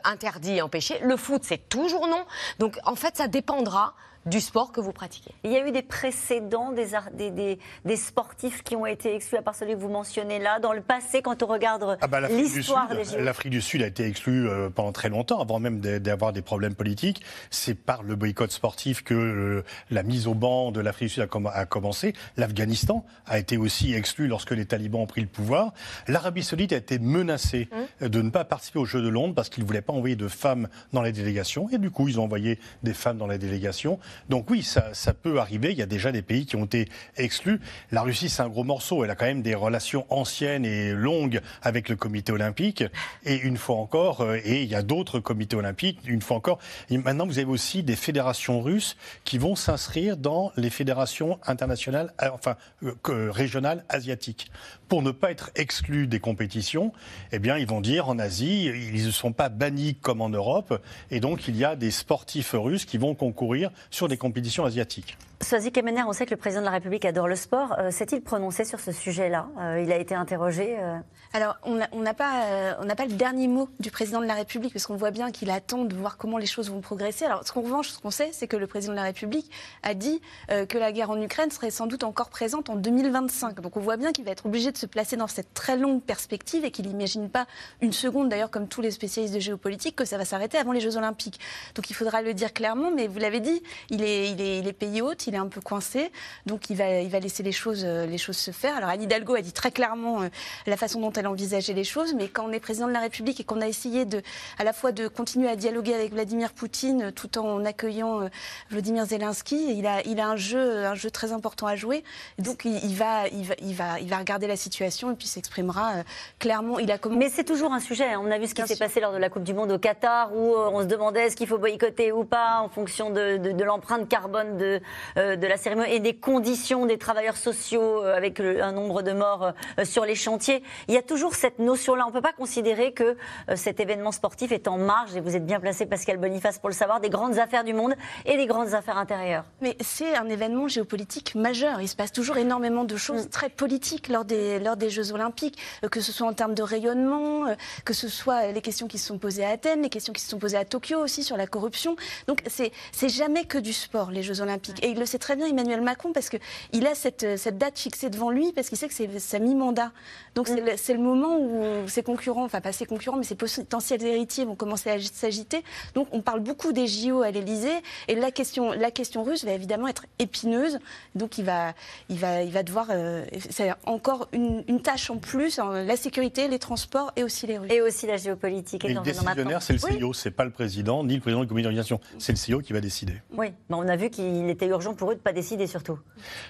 interdits et empêchés. Le foot, c'est toujours non. Donc, en fait, ça dépendra du sport que vous pratiquez. Il y a eu des précédents des, des, des, sportifs qui ont été exclus, à part celui que vous mentionnez là, dans le passé, quand on regarde ah bah, l'histoire des Jeux L'Afrique du Sud a été exclue euh, pendant très longtemps, avant même d'avoir des problèmes politiques. C'est par le boycott sportif que euh, la mise au banc de l'Afrique du Sud a, commencé. L'Afghanistan a été aussi exclu lorsque les talibans ont pris le pouvoir. L'Arabie saoudite a été menacée mmh. de ne pas participer aux Jeux de Londres parce qu'ils ne voulaient pas envoyer de femmes dans les délégations. Et du coup, ils ont envoyé des femmes dans les délégations. Donc oui, ça, peut arriver. Il y a déjà des pays qui ont été exclus. La Russie, c'est un gros morceau. Elle a quand même des relations anciennes et longues avec le comité olympique. Et une fois encore, euh, et il y a d'autres comités olympiques, une fois encore. maintenant, vous avez aussi des fédérations russes qui vont s'inscrire dans les fédérations internationales, euh, enfin euh, régionales asiatiques. Pour ne pas être exclus des compétitions, eh bien, ils vont dire en Asie, ils ne sont pas bannis comme en Europe, et donc il y a des sportifs russes qui vont concourir des compétitions asiatiques. Soazic Kemener, on sait que le président de la République adore le sport. Euh, s'est-il prononcé sur ce sujet-là euh, Il a été interrogé euh Alors, on n'a pas, le dernier mot du président de la République, parce qu'on voit bien qu'il attend de voir comment les choses vont progresser. Alors, ce qu'on revanche, ce qu'on sait, c'est que le président de la République a dit que la guerre en Ukraine serait sans doute encore présente en 2025. Donc, on voit bien qu'il va être obligé de se placer dans cette très longue perspective et qu'il n'imagine pas une seconde, d'ailleurs, comme tous les spécialistes de géopolitique, que ça va s'arrêter avant les Jeux Olympiques. Donc, il faudra le dire clairement, mais vous l'avez dit, il est, il est, il est pays hôte, il est un peu coincé, donc il va, il va laisser les choses, euh, les choses se faire. Alors Anne Hidalgo a dit très clairement euh, la façon dont elle envisageait les choses, mais quand on est président de la République et qu'on a essayé de, à la fois de continuer à dialoguer avec Vladimir Poutine euh, tout en accueillant Vladimir Zelensky, il a, il a un jeu, un jeu très important à jouer. Donc il, va, il va, il va, il va regarder la situation et puis s'exprimera clairement. Il a Mais c'est toujours un sujet. On a vu ce qui s'est passé lors de la Coupe du Monde au Qatar, où on se demandait est-ce qu'il faut boycotter ou pas en fonction de, de l'empreinte carbone de, de la cérémonie et des conditions des travailleurs sociaux euh, avec un nombre de morts euh, sur les chantiers. Il y a toujours cette notion-là. On ne peut pas considérer que euh, cet événement sportif est en marge, et vous êtes bien placé, Pascal Boniface, pour le savoir, des grandes affaires du monde et des grandes affaires intérieures. Mais c'est un événement géopolitique majeur. Il se passe toujours énormément de choses mm. très politiques lors des, lors des Jeux Olympiques, que ce soit en termes de rayonnement, que ce soit les questions qui se sont posées à Athènes, les questions qui se sont posées à Tokyo aussi sur la corruption. Donc c'est jamais que du sport, les Jeux Olympiques. Et il le sait très bien, Emmanuel Macron, parce qu'il a cette, cette, date fixée devant lui, parce qu'il sait que c'est sa mi-mandat. Donc c'est le, moment où ses concurrents, enfin pas ses concurrents, mais ses potentiels héritiers vont commencer à s'agiter. Donc on parle beaucoup des JO à l'Elysée, et la question, la question russe va évidemment être épineuse. Donc il va, il va, il va devoir. Euh, c'est encore une, tâche en plus, hein, la sécurité, les transports et aussi les Russes. Et aussi la géopolitique. Et le décisionnaire, c'est le CEO, c'est pas le président ni le président du comité d'organisation, c'est le CEO qui va décider. Oui, mais on a vu qu'il était urgent pour eux de pas décider surtout.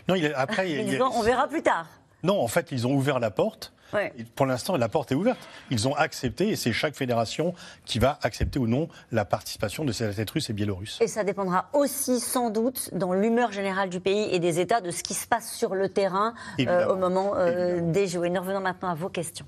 Non, il après, (laughs) on verra plus tard. Non, en fait, ils ont ouvert la porte. Pour l'instant, la porte est ouverte. Ils ont accepté, et c'est chaque fédération qui va accepter ou non la participation de ces athlètes russes et biélorusses. Et ça dépendra aussi, sans doute, dans l'humeur générale du pays et des États, de ce qui se passe sur le terrain euh, au moment euh, des Jeux. Et nous revenons maintenant à vos questions.